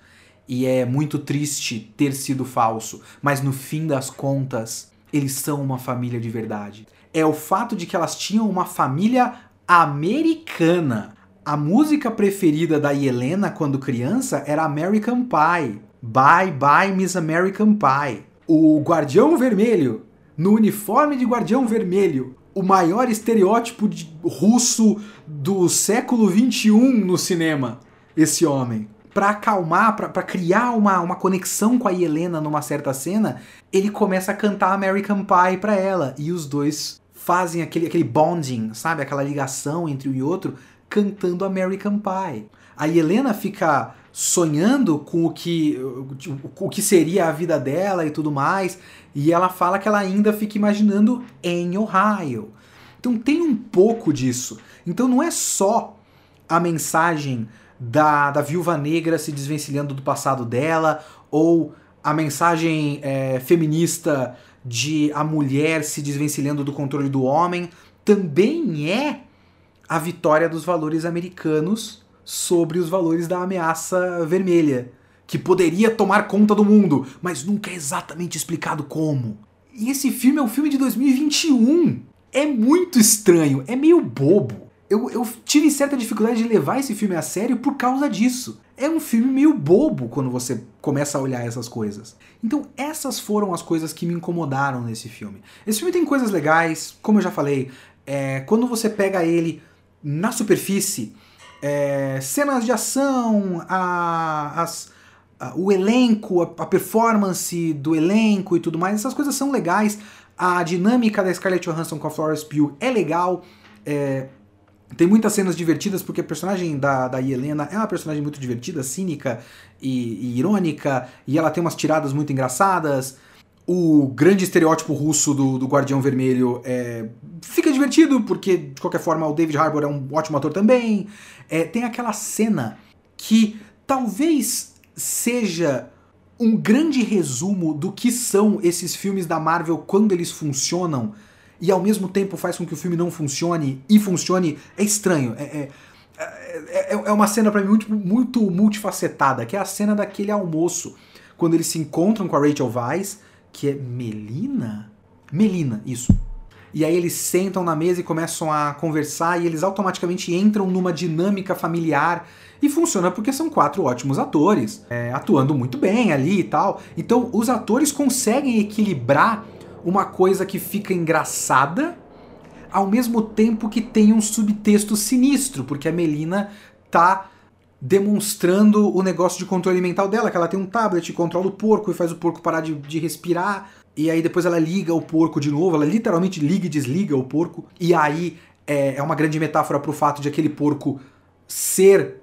E é muito triste ter sido falso, mas no fim das contas, eles são uma família de verdade. É o fato de que elas tinham uma família americana. A música preferida da Helena quando criança era American Pie. Bye Bye Miss American Pie. O Guardião Vermelho, no uniforme de Guardião Vermelho, o maior estereótipo russo do século 21 no cinema. Esse homem. Para acalmar, para criar uma, uma conexão com a Helena numa certa cena, ele começa a cantar American Pie para ela. E os dois fazem aquele, aquele bonding, sabe? Aquela ligação entre um e outro cantando American Pie. A Helena fica sonhando com o que, o que seria a vida dela e tudo mais, e ela fala que ela ainda fica imaginando em Ohio. Então tem um pouco disso. Então não é só a mensagem da, da viúva negra se desvencilhando do passado dela, ou a mensagem é, feminista de a mulher se desvencilhando do controle do homem, também é a vitória dos valores americanos sobre os valores da ameaça vermelha, que poderia tomar conta do mundo, mas nunca é exatamente explicado como. E esse filme é um filme de 2021. É muito estranho, é meio bobo. Eu, eu tive certa dificuldade de levar esse filme a sério por causa disso. É um filme meio bobo quando você começa a olhar essas coisas. Então, essas foram as coisas que me incomodaram nesse filme. Esse filme tem coisas legais, como eu já falei, é, quando você pega ele na superfície, é, cenas de ação, a, as, a, o elenco, a, a, performance do elenco e tudo mais, essas coisas são legais. A dinâmica da Scarlett Johansson com a Florence Pugh é legal. É, tem muitas cenas divertidas, porque a personagem da, da Helena é uma personagem muito divertida, cínica e, e irônica, e ela tem umas tiradas muito engraçadas o grande estereótipo russo do, do Guardião Vermelho é, fica divertido, porque de qualquer forma o David Harbour é um ótimo ator também. É, tem aquela cena que talvez seja um grande resumo do que são esses filmes da Marvel quando eles funcionam e ao mesmo tempo faz com que o filme não funcione e funcione. É estranho. É, é, é, é, é uma cena para mim muito, muito multifacetada, que é a cena daquele almoço quando eles se encontram com a Rachel Weisz, que é Melina? Melina, isso. E aí eles sentam na mesa e começam a conversar e eles automaticamente entram numa dinâmica familiar. E funciona porque são quatro ótimos atores, é, atuando muito bem ali e tal. Então os atores conseguem equilibrar uma coisa que fica engraçada, ao mesmo tempo que tem um subtexto sinistro, porque a Melina tá demonstrando o negócio de controle mental dela, que ela tem um tablet, controla o porco e faz o porco parar de, de respirar, e aí depois ela liga o porco de novo, ela literalmente liga e desliga o porco, e aí é, é uma grande metáfora pro fato de aquele porco ser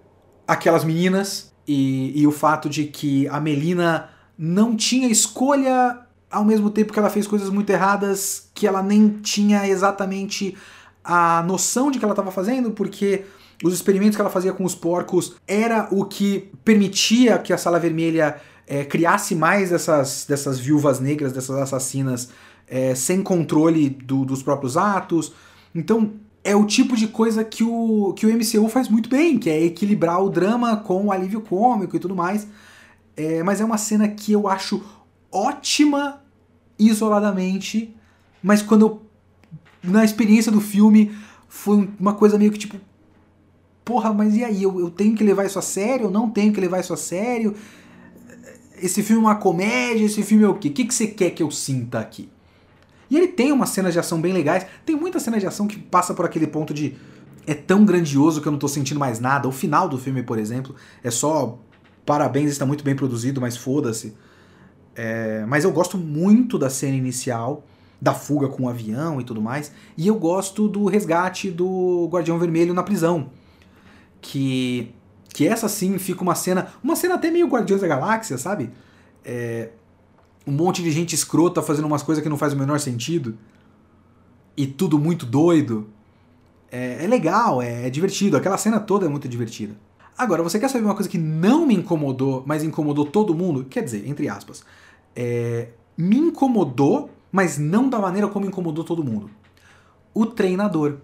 aquelas meninas, e, e o fato de que a Melina não tinha escolha ao mesmo tempo que ela fez coisas muito erradas que ela nem tinha exatamente a noção de que ela estava fazendo, porque os experimentos que ela fazia com os porcos era o que permitia que a Sala Vermelha é, criasse mais dessas, dessas viúvas negras, dessas assassinas, é, sem controle do, dos próprios atos. Então, é o tipo de coisa que o, que o MCU faz muito bem, que é equilibrar o drama com o alívio cômico e tudo mais. É, mas é uma cena que eu acho ótima isoladamente, mas quando eu. Na experiência do filme, foi uma coisa meio que tipo. Porra, mas e aí? Eu, eu tenho que levar isso a sério? Eu não tenho que levar isso a sério? Esse filme é uma comédia? Esse filme é o quê? O que, que você quer que eu sinta aqui? E ele tem umas cenas de ação bem legais. Tem muita cena de ação que passa por aquele ponto de. É tão grandioso que eu não tô sentindo mais nada. O final do filme, por exemplo, é só. Parabéns, está muito bem produzido, mas foda-se. É, mas eu gosto muito da cena inicial, da fuga com o avião e tudo mais. E eu gosto do resgate do Guardião Vermelho na prisão. Que. Que essa sim fica uma cena. Uma cena até meio Guardiões da Galáxia, sabe? É, um monte de gente escrota fazendo umas coisas que não faz o menor sentido. E tudo muito doido. É, é legal, é, é divertido. Aquela cena toda é muito divertida. Agora, você quer saber uma coisa que não me incomodou, mas incomodou todo mundo? Quer dizer, entre aspas é, me incomodou, mas não da maneira como incomodou todo mundo. O treinador.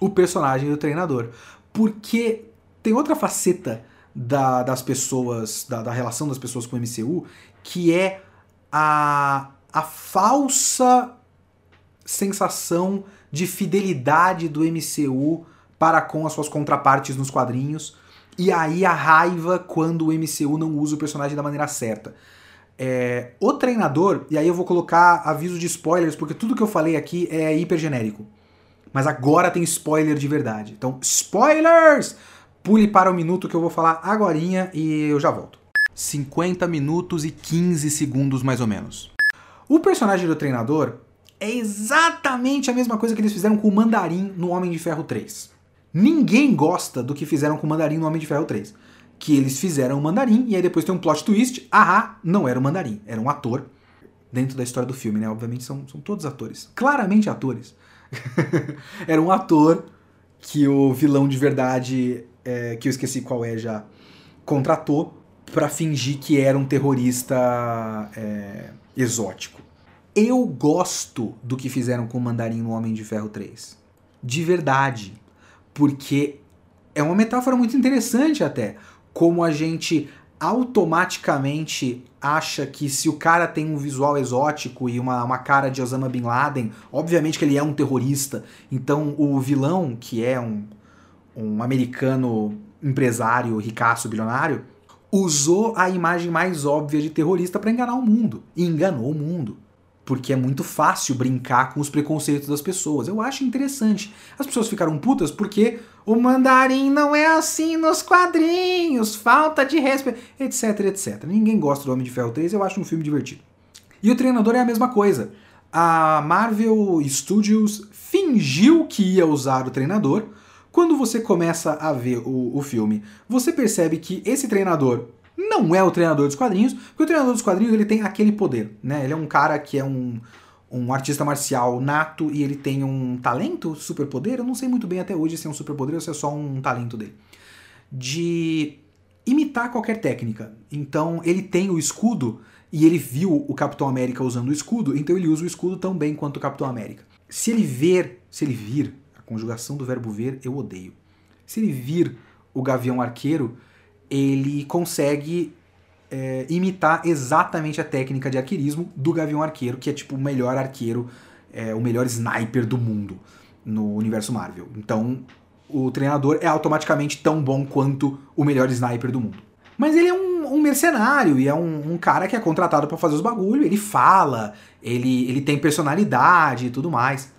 O personagem do treinador. Porque tem outra faceta da, das pessoas, da, da, relação das pessoas com o MCU, que é a, a falsa sensação de fidelidade do MCU para com as suas contrapartes nos quadrinhos. E aí a raiva quando o MCU não usa o personagem da maneira certa. É, o treinador, e aí eu vou colocar aviso de spoilers, porque tudo que eu falei aqui é hiper genérico. Mas agora tem spoiler de verdade. Então, spoilers! Pule para o minuto que eu vou falar agora e eu já volto. 50 minutos e 15 segundos mais ou menos. O personagem do treinador é exatamente a mesma coisa que eles fizeram com o Mandarim no Homem de Ferro 3. Ninguém gosta do que fizeram com o Mandarim no Homem de Ferro 3 que eles fizeram o mandarim, e aí depois tem um plot twist, ahá, não era o mandarim, era um ator dentro da história do filme, né? Obviamente são, são todos atores, claramente atores. era um ator que o vilão de verdade, é, que eu esqueci qual é já, contratou para fingir que era um terrorista é, exótico. Eu gosto do que fizeram com o Mandarim no Homem de Ferro 3. De verdade. Porque é uma metáfora muito interessante até como a gente automaticamente acha que se o cara tem um visual exótico e uma, uma cara de Osama Bin Laden, obviamente que ele é um terrorista. Então o vilão, que é um, um americano empresário, ricaço, bilionário, usou a imagem mais óbvia de terrorista para enganar o mundo. E enganou o mundo porque é muito fácil brincar com os preconceitos das pessoas. Eu acho interessante. As pessoas ficaram putas porque o mandarim não é assim nos quadrinhos, falta de respeito, etc, etc. Ninguém gosta do Homem de Ferro 3, eu acho um filme divertido. E o treinador é a mesma coisa. A Marvel Studios fingiu que ia usar o treinador. Quando você começa a ver o, o filme, você percebe que esse treinador não é o treinador dos quadrinhos, porque o treinador dos quadrinhos ele tem aquele poder, né? Ele é um cara que é um, um artista marcial nato e ele tem um talento, superpoder, eu não sei muito bem até hoje se é um superpoder ou se é só um talento dele, de imitar qualquer técnica. Então ele tem o escudo e ele viu o Capitão América usando o escudo, então ele usa o escudo tão bem quanto o Capitão América. Se ele ver, se ele vir, a conjugação do verbo ver eu odeio. Se ele vir o Gavião Arqueiro, ele consegue é, imitar exatamente a técnica de arqueirismo do Gavião Arqueiro, que é tipo o melhor arqueiro, é, o melhor sniper do mundo no universo Marvel. Então, o treinador é automaticamente tão bom quanto o melhor sniper do mundo. Mas ele é um, um mercenário e é um, um cara que é contratado para fazer os bagulho. Ele fala, ele, ele tem personalidade e tudo mais.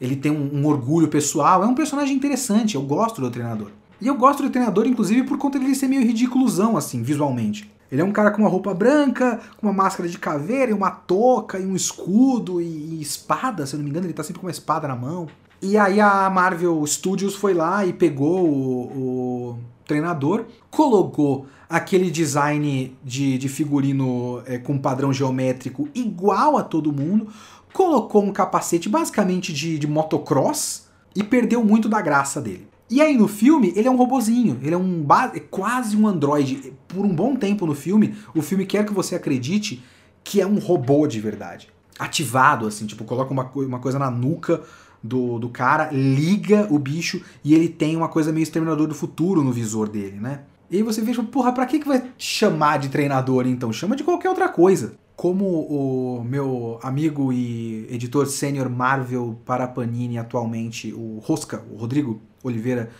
Ele tem um, um orgulho pessoal. É um personagem interessante. Eu gosto do treinador. E eu gosto do treinador, inclusive, por conta dele ser meio ridiculosão, assim, visualmente. Ele é um cara com uma roupa branca, com uma máscara de caveira e uma touca e um escudo e, e espada, se eu não me engano, ele tá sempre com uma espada na mão. E aí a Marvel Studios foi lá e pegou o, o treinador, colocou aquele design de, de figurino é, com padrão geométrico igual a todo mundo, colocou um capacete basicamente de, de motocross e perdeu muito da graça dele. E aí no filme ele é um robozinho, ele é um é quase um androide. Por um bom tempo no filme, o filme quer que você acredite que é um robô de verdade. Ativado, assim, tipo, coloca uma, uma coisa na nuca do, do cara, liga o bicho e ele tem uma coisa meio exterminador do futuro no visor dele, né? E aí você vê, tipo, porra, pra que, que vai chamar de treinador então? Chama de qualquer outra coisa. Como o meu amigo e editor sênior Marvel para Panini atualmente, o Rosca, o Rodrigo Oliveira,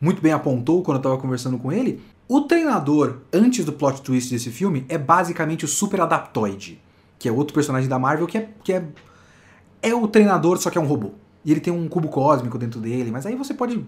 muito bem apontou quando eu tava conversando com ele, o treinador, antes do plot twist desse filme, é basicamente o Super Adaptoid, que é outro personagem da Marvel que é, que é, é o treinador, só que é um robô e ele tem um cubo cósmico dentro dele, mas aí você pode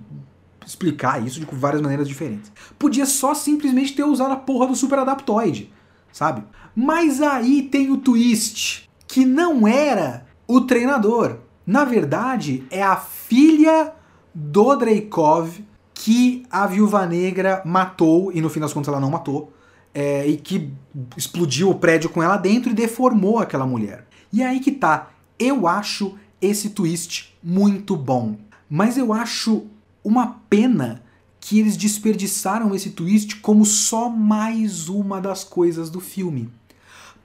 explicar isso de várias maneiras diferentes. Podia só simplesmente ter usado a porra do Super Adaptoid, sabe? Mas aí tem o twist, que não era o treinador. Na verdade, é a filha do Dreykov que a Viúva Negra matou, e no fim das contas ela não matou, é, e que explodiu o prédio com ela dentro e deformou aquela mulher. E aí que tá. Eu acho esse twist muito bom. Mas eu acho uma pena que eles desperdiçaram esse twist como só mais uma das coisas do filme.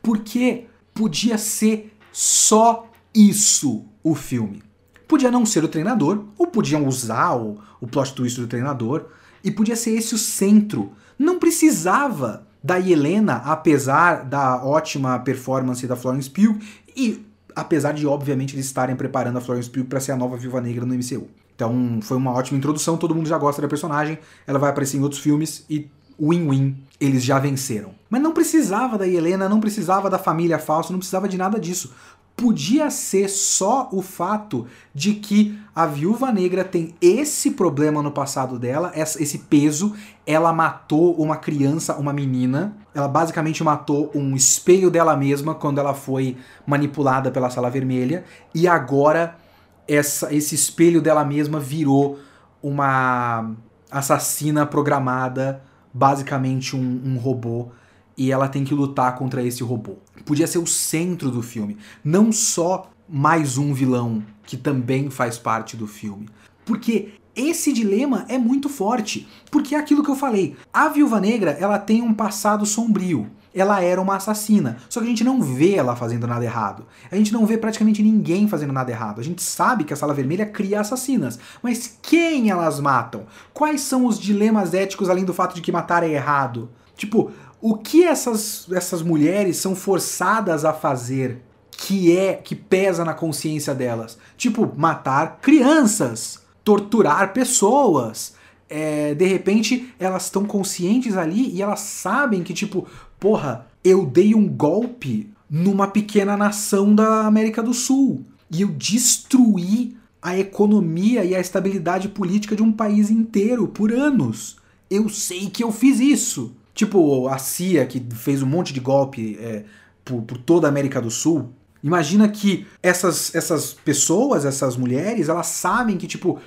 Porque podia ser só isso o filme. Podia não ser o treinador, ou podiam usar o, o plot twist do treinador, e podia ser esse o centro. Não precisava da Helena, apesar da ótima performance da Florence Pugh, e apesar de, obviamente, eles estarem preparando a Florence Pugh para ser a nova Viúva Negra no MCU. Então, foi uma ótima introdução, todo mundo já gosta da personagem, ela vai aparecer em outros filmes e win-win, eles já venceram. Mas não precisava da Helena, não precisava da família falsa, não precisava de nada disso podia ser só o fato de que a viúva negra tem esse problema no passado dela, esse peso. Ela matou uma criança, uma menina. Ela basicamente matou um espelho dela mesma quando ela foi manipulada pela sala vermelha. E agora essa, esse espelho dela mesma virou uma assassina programada, basicamente um, um robô e ela tem que lutar contra esse robô. Podia ser o centro do filme, não só mais um vilão que também faz parte do filme. Porque esse dilema é muito forte, porque é aquilo que eu falei. A Viúva Negra, ela tem um passado sombrio. Ela era uma assassina, só que a gente não vê ela fazendo nada errado. A gente não vê praticamente ninguém fazendo nada errado. A gente sabe que a Sala Vermelha cria assassinas, mas quem elas matam? Quais são os dilemas éticos além do fato de que matar é errado? Tipo, o que essas, essas mulheres são forçadas a fazer que é que pesa na consciência delas? Tipo, matar crianças, torturar pessoas. É, de repente, elas estão conscientes ali e elas sabem que, tipo, porra, eu dei um golpe numa pequena nação da América do Sul e eu destruí a economia e a estabilidade política de um país inteiro por anos. Eu sei que eu fiz isso. Tipo a CIA, que fez um monte de golpe é, por, por toda a América do Sul. Imagina que essas, essas pessoas, essas mulheres, elas sabem que, tipo,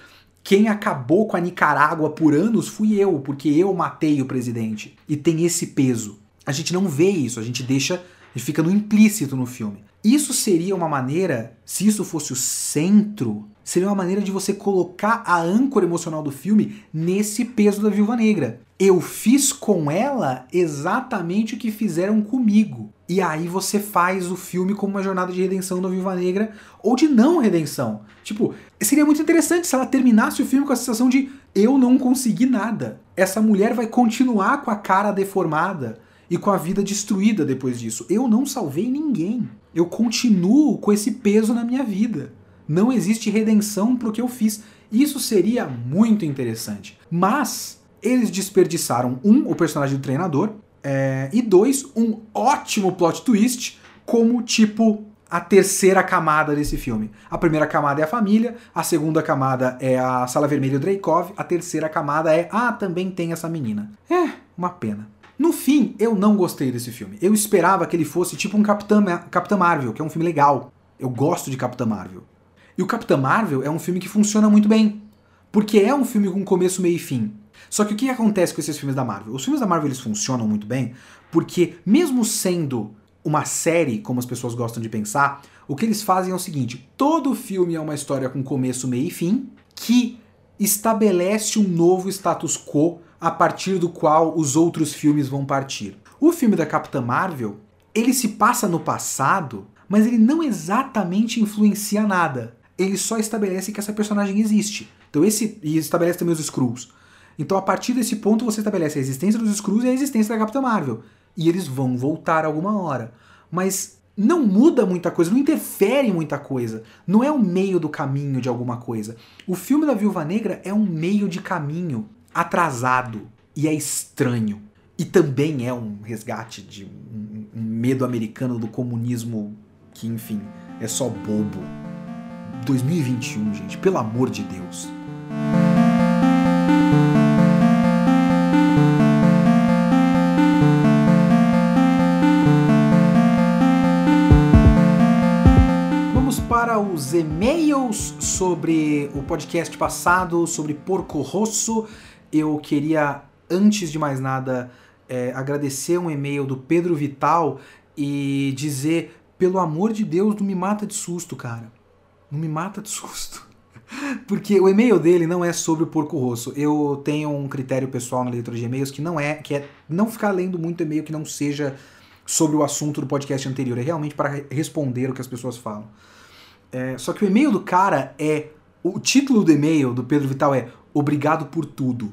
quem acabou com a Nicarágua por anos fui eu, porque eu matei o presidente. E tem esse peso. A gente não vê isso, a gente deixa, gente fica no implícito no filme. Isso seria uma maneira, se isso fosse o centro, seria uma maneira de você colocar a âncora emocional do filme nesse peso da Viúva Negra eu fiz com ela exatamente o que fizeram comigo. E aí você faz o filme como uma jornada de redenção da Viúva Negra ou de não redenção. Tipo, seria muito interessante se ela terminasse o filme com a sensação de eu não consegui nada. Essa mulher vai continuar com a cara deformada e com a vida destruída depois disso. Eu não salvei ninguém. Eu continuo com esse peso na minha vida. Não existe redenção pro que eu fiz. Isso seria muito interessante. Mas eles desperdiçaram um, o personagem do treinador, é, e dois, um ótimo plot twist, como tipo a terceira camada desse filme. A primeira camada é a família, a segunda camada é a Sala Vermelha e o Dreykov, a terceira camada é, ah, também tem essa menina. É, uma pena. No fim, eu não gostei desse filme. Eu esperava que ele fosse tipo um Capitã, Capitã Marvel, que é um filme legal. Eu gosto de Capitã Marvel. E o Capitã Marvel é um filme que funciona muito bem. Porque é um filme com começo, meio e fim. Só que o que acontece com esses filmes da Marvel? Os filmes da Marvel eles funcionam muito bem porque, mesmo sendo uma série, como as pessoas gostam de pensar, o que eles fazem é o seguinte: todo filme é uma história com começo, meio e fim, que estabelece um novo status quo a partir do qual os outros filmes vão partir. O filme da Capitã Marvel, ele se passa no passado, mas ele não exatamente influencia nada. Ele só estabelece que essa personagem existe. Então esse e estabelece também os Skrulls. Então a partir desse ponto você estabelece a existência dos Skrulls e a existência da Capitã Marvel e eles vão voltar alguma hora. Mas não muda muita coisa, não interfere em muita coisa. Não é o meio do caminho de alguma coisa. O filme da Viúva Negra é um meio de caminho atrasado e é estranho. E também é um resgate de um, um medo americano do comunismo que, enfim, é só bobo. 2021, gente, pelo amor de Deus. para os e-mails sobre o podcast passado, sobre Porco Rosso. Eu queria, antes de mais nada, é, agradecer um e-mail do Pedro Vital e dizer: pelo amor de Deus, não me mata de susto, cara. Não me mata de susto. Porque o e-mail dele não é sobre o porco rosso. Eu tenho um critério pessoal na leitura de e-mails que não é, que é não ficar lendo muito e-mail que não seja sobre o assunto do podcast anterior. É realmente para responder o que as pessoas falam. É, só que o e-mail do cara é. O título do e-mail do Pedro Vital é Obrigado por tudo.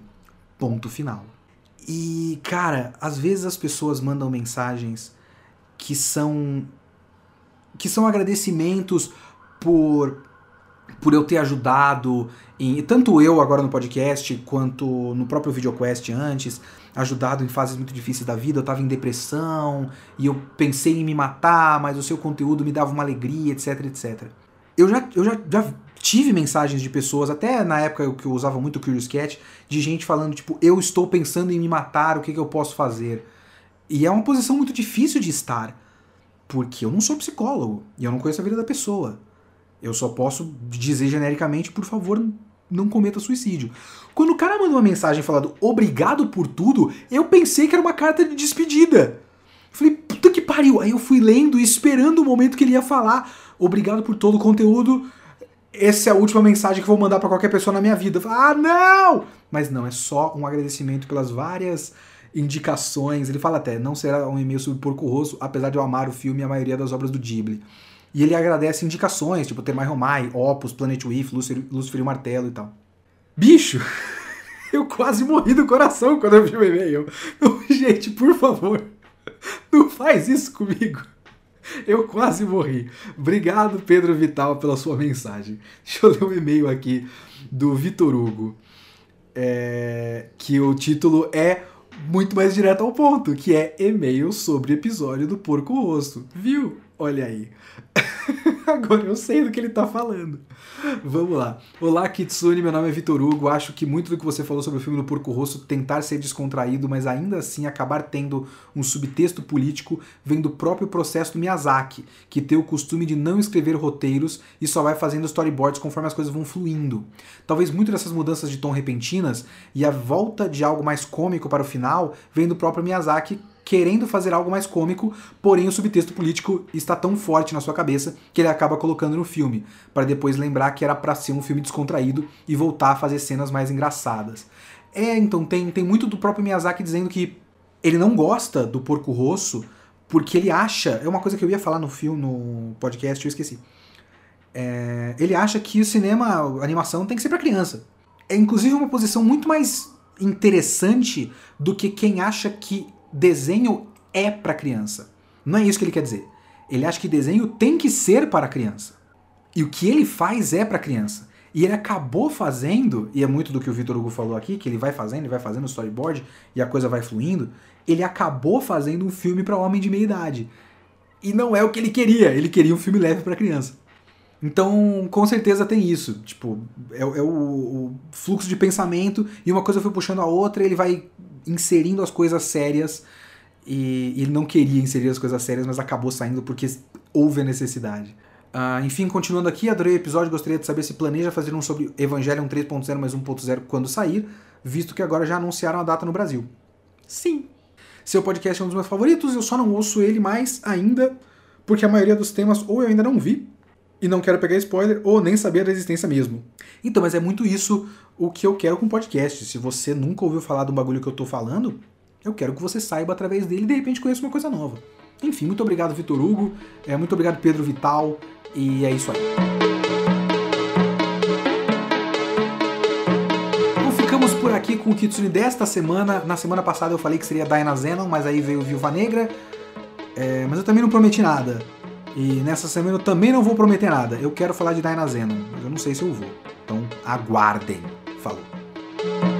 Ponto final. E, cara, às vezes as pessoas mandam mensagens que são. que são agradecimentos por por eu ter ajudado em tanto eu agora no podcast quanto no próprio VideoQuest antes, ajudado em fases muito difíceis da vida, eu tava em depressão e eu pensei em me matar, mas o seu conteúdo me dava uma alegria, etc, etc eu já, eu já, já tive mensagens de pessoas, até na época que eu usava muito o Curious Cat, de gente falando, tipo, eu estou pensando em me matar, o que, que eu posso fazer? E é uma posição muito difícil de estar, porque eu não sou psicólogo e eu não conheço a vida da pessoa. Eu só posso dizer genericamente, por favor, não cometa suicídio. Quando o cara mandou uma mensagem falando obrigado por tudo, eu pensei que era uma carta de despedida. falei, puta que pariu. Aí eu fui lendo e esperando o momento que ele ia falar. Obrigado por todo o conteúdo. Essa é a última mensagem que vou mandar para qualquer pessoa na minha vida. Ah, não! Mas não, é só um agradecimento pelas várias indicações. Ele fala até, não será um e-mail sobre Porco Rosso, apesar de eu amar o filme e a maioria das obras do Ghibli. E ele agradece indicações, tipo Temai Romai, Opus, Planet Wiff, Lucifer e o Martelo e tal. Bicho! Eu quase morri do coração quando eu vi o e-mail. Gente, por favor, não faz isso comigo. Eu quase morri. Obrigado, Pedro Vital, pela sua mensagem. Deixa eu ler um e-mail aqui do Vitor Hugo. É, que o título é muito mais direto ao ponto, que é e-mail sobre episódio do Porco Rosso. Viu? Olha aí. Agora eu sei do que ele tá falando. Vamos lá. Olá, Kitsune, meu nome é Vitor Hugo. Acho que muito do que você falou sobre o filme do Porco Rosso tentar ser descontraído, mas ainda assim acabar tendo um subtexto político vem do próprio processo do Miyazaki, que tem o costume de não escrever roteiros e só vai fazendo storyboards conforme as coisas vão fluindo. Talvez muito dessas mudanças de tom repentinas e a volta de algo mais cômico para o final vem do próprio Miyazaki querendo fazer algo mais cômico, porém o subtexto político está tão forte na sua cabeça que ele acaba colocando no filme, para depois lembrar que era para ser um filme descontraído e voltar a fazer cenas mais engraçadas. É, então tem, tem muito do próprio Miyazaki dizendo que ele não gosta do Porco Rosso porque ele acha, é uma coisa que eu ia falar no filme, no podcast, eu esqueci. É, ele acha que o cinema, a animação tem que ser para criança. É inclusive uma posição muito mais interessante do que quem acha que desenho é para criança. Não é isso que ele quer dizer. Ele acha que desenho tem que ser para criança. E o que ele faz é para criança. E ele acabou fazendo, e é muito do que o Vitor Hugo falou aqui, que ele vai fazendo, ele vai fazendo o storyboard e a coisa vai fluindo. Ele acabou fazendo um filme para homem de meia idade. E não é o que ele queria, ele queria um filme leve para criança. Então, com certeza tem isso. Tipo, é, é o, o, fluxo de pensamento e uma coisa foi puxando a outra, ele vai inserindo as coisas sérias. E, ele não queria inserir as coisas sérias, mas acabou saindo porque houve a necessidade. Uh, enfim, continuando aqui, adorei o episódio, gostaria de saber se planeja fazer um sobre Evangelion 3.0 mais 1.0 quando sair, visto que agora já anunciaram a data no Brasil. Sim. Seu podcast é um dos meus favoritos, eu só não ouço ele mais ainda, porque a maioria dos temas ou eu ainda não vi, e não quero pegar spoiler, ou nem saber da existência mesmo. Então, mas é muito isso o que eu quero com o podcast. Se você nunca ouviu falar do bagulho que eu tô falando, eu quero que você saiba através dele e de repente conheça uma coisa nova. Enfim, muito obrigado, Vitor Hugo. É, muito obrigado, Pedro Vital. E é isso aí. Então ficamos por aqui com o Kitsune desta semana. Na semana passada eu falei que seria Diana Zenon, mas aí veio Viúva Negra. É, mas eu também não prometi nada. E nessa semana eu também não vou prometer nada. Eu quero falar de Dyna Zenon, mas eu não sei se eu vou. Então aguardem. Falou.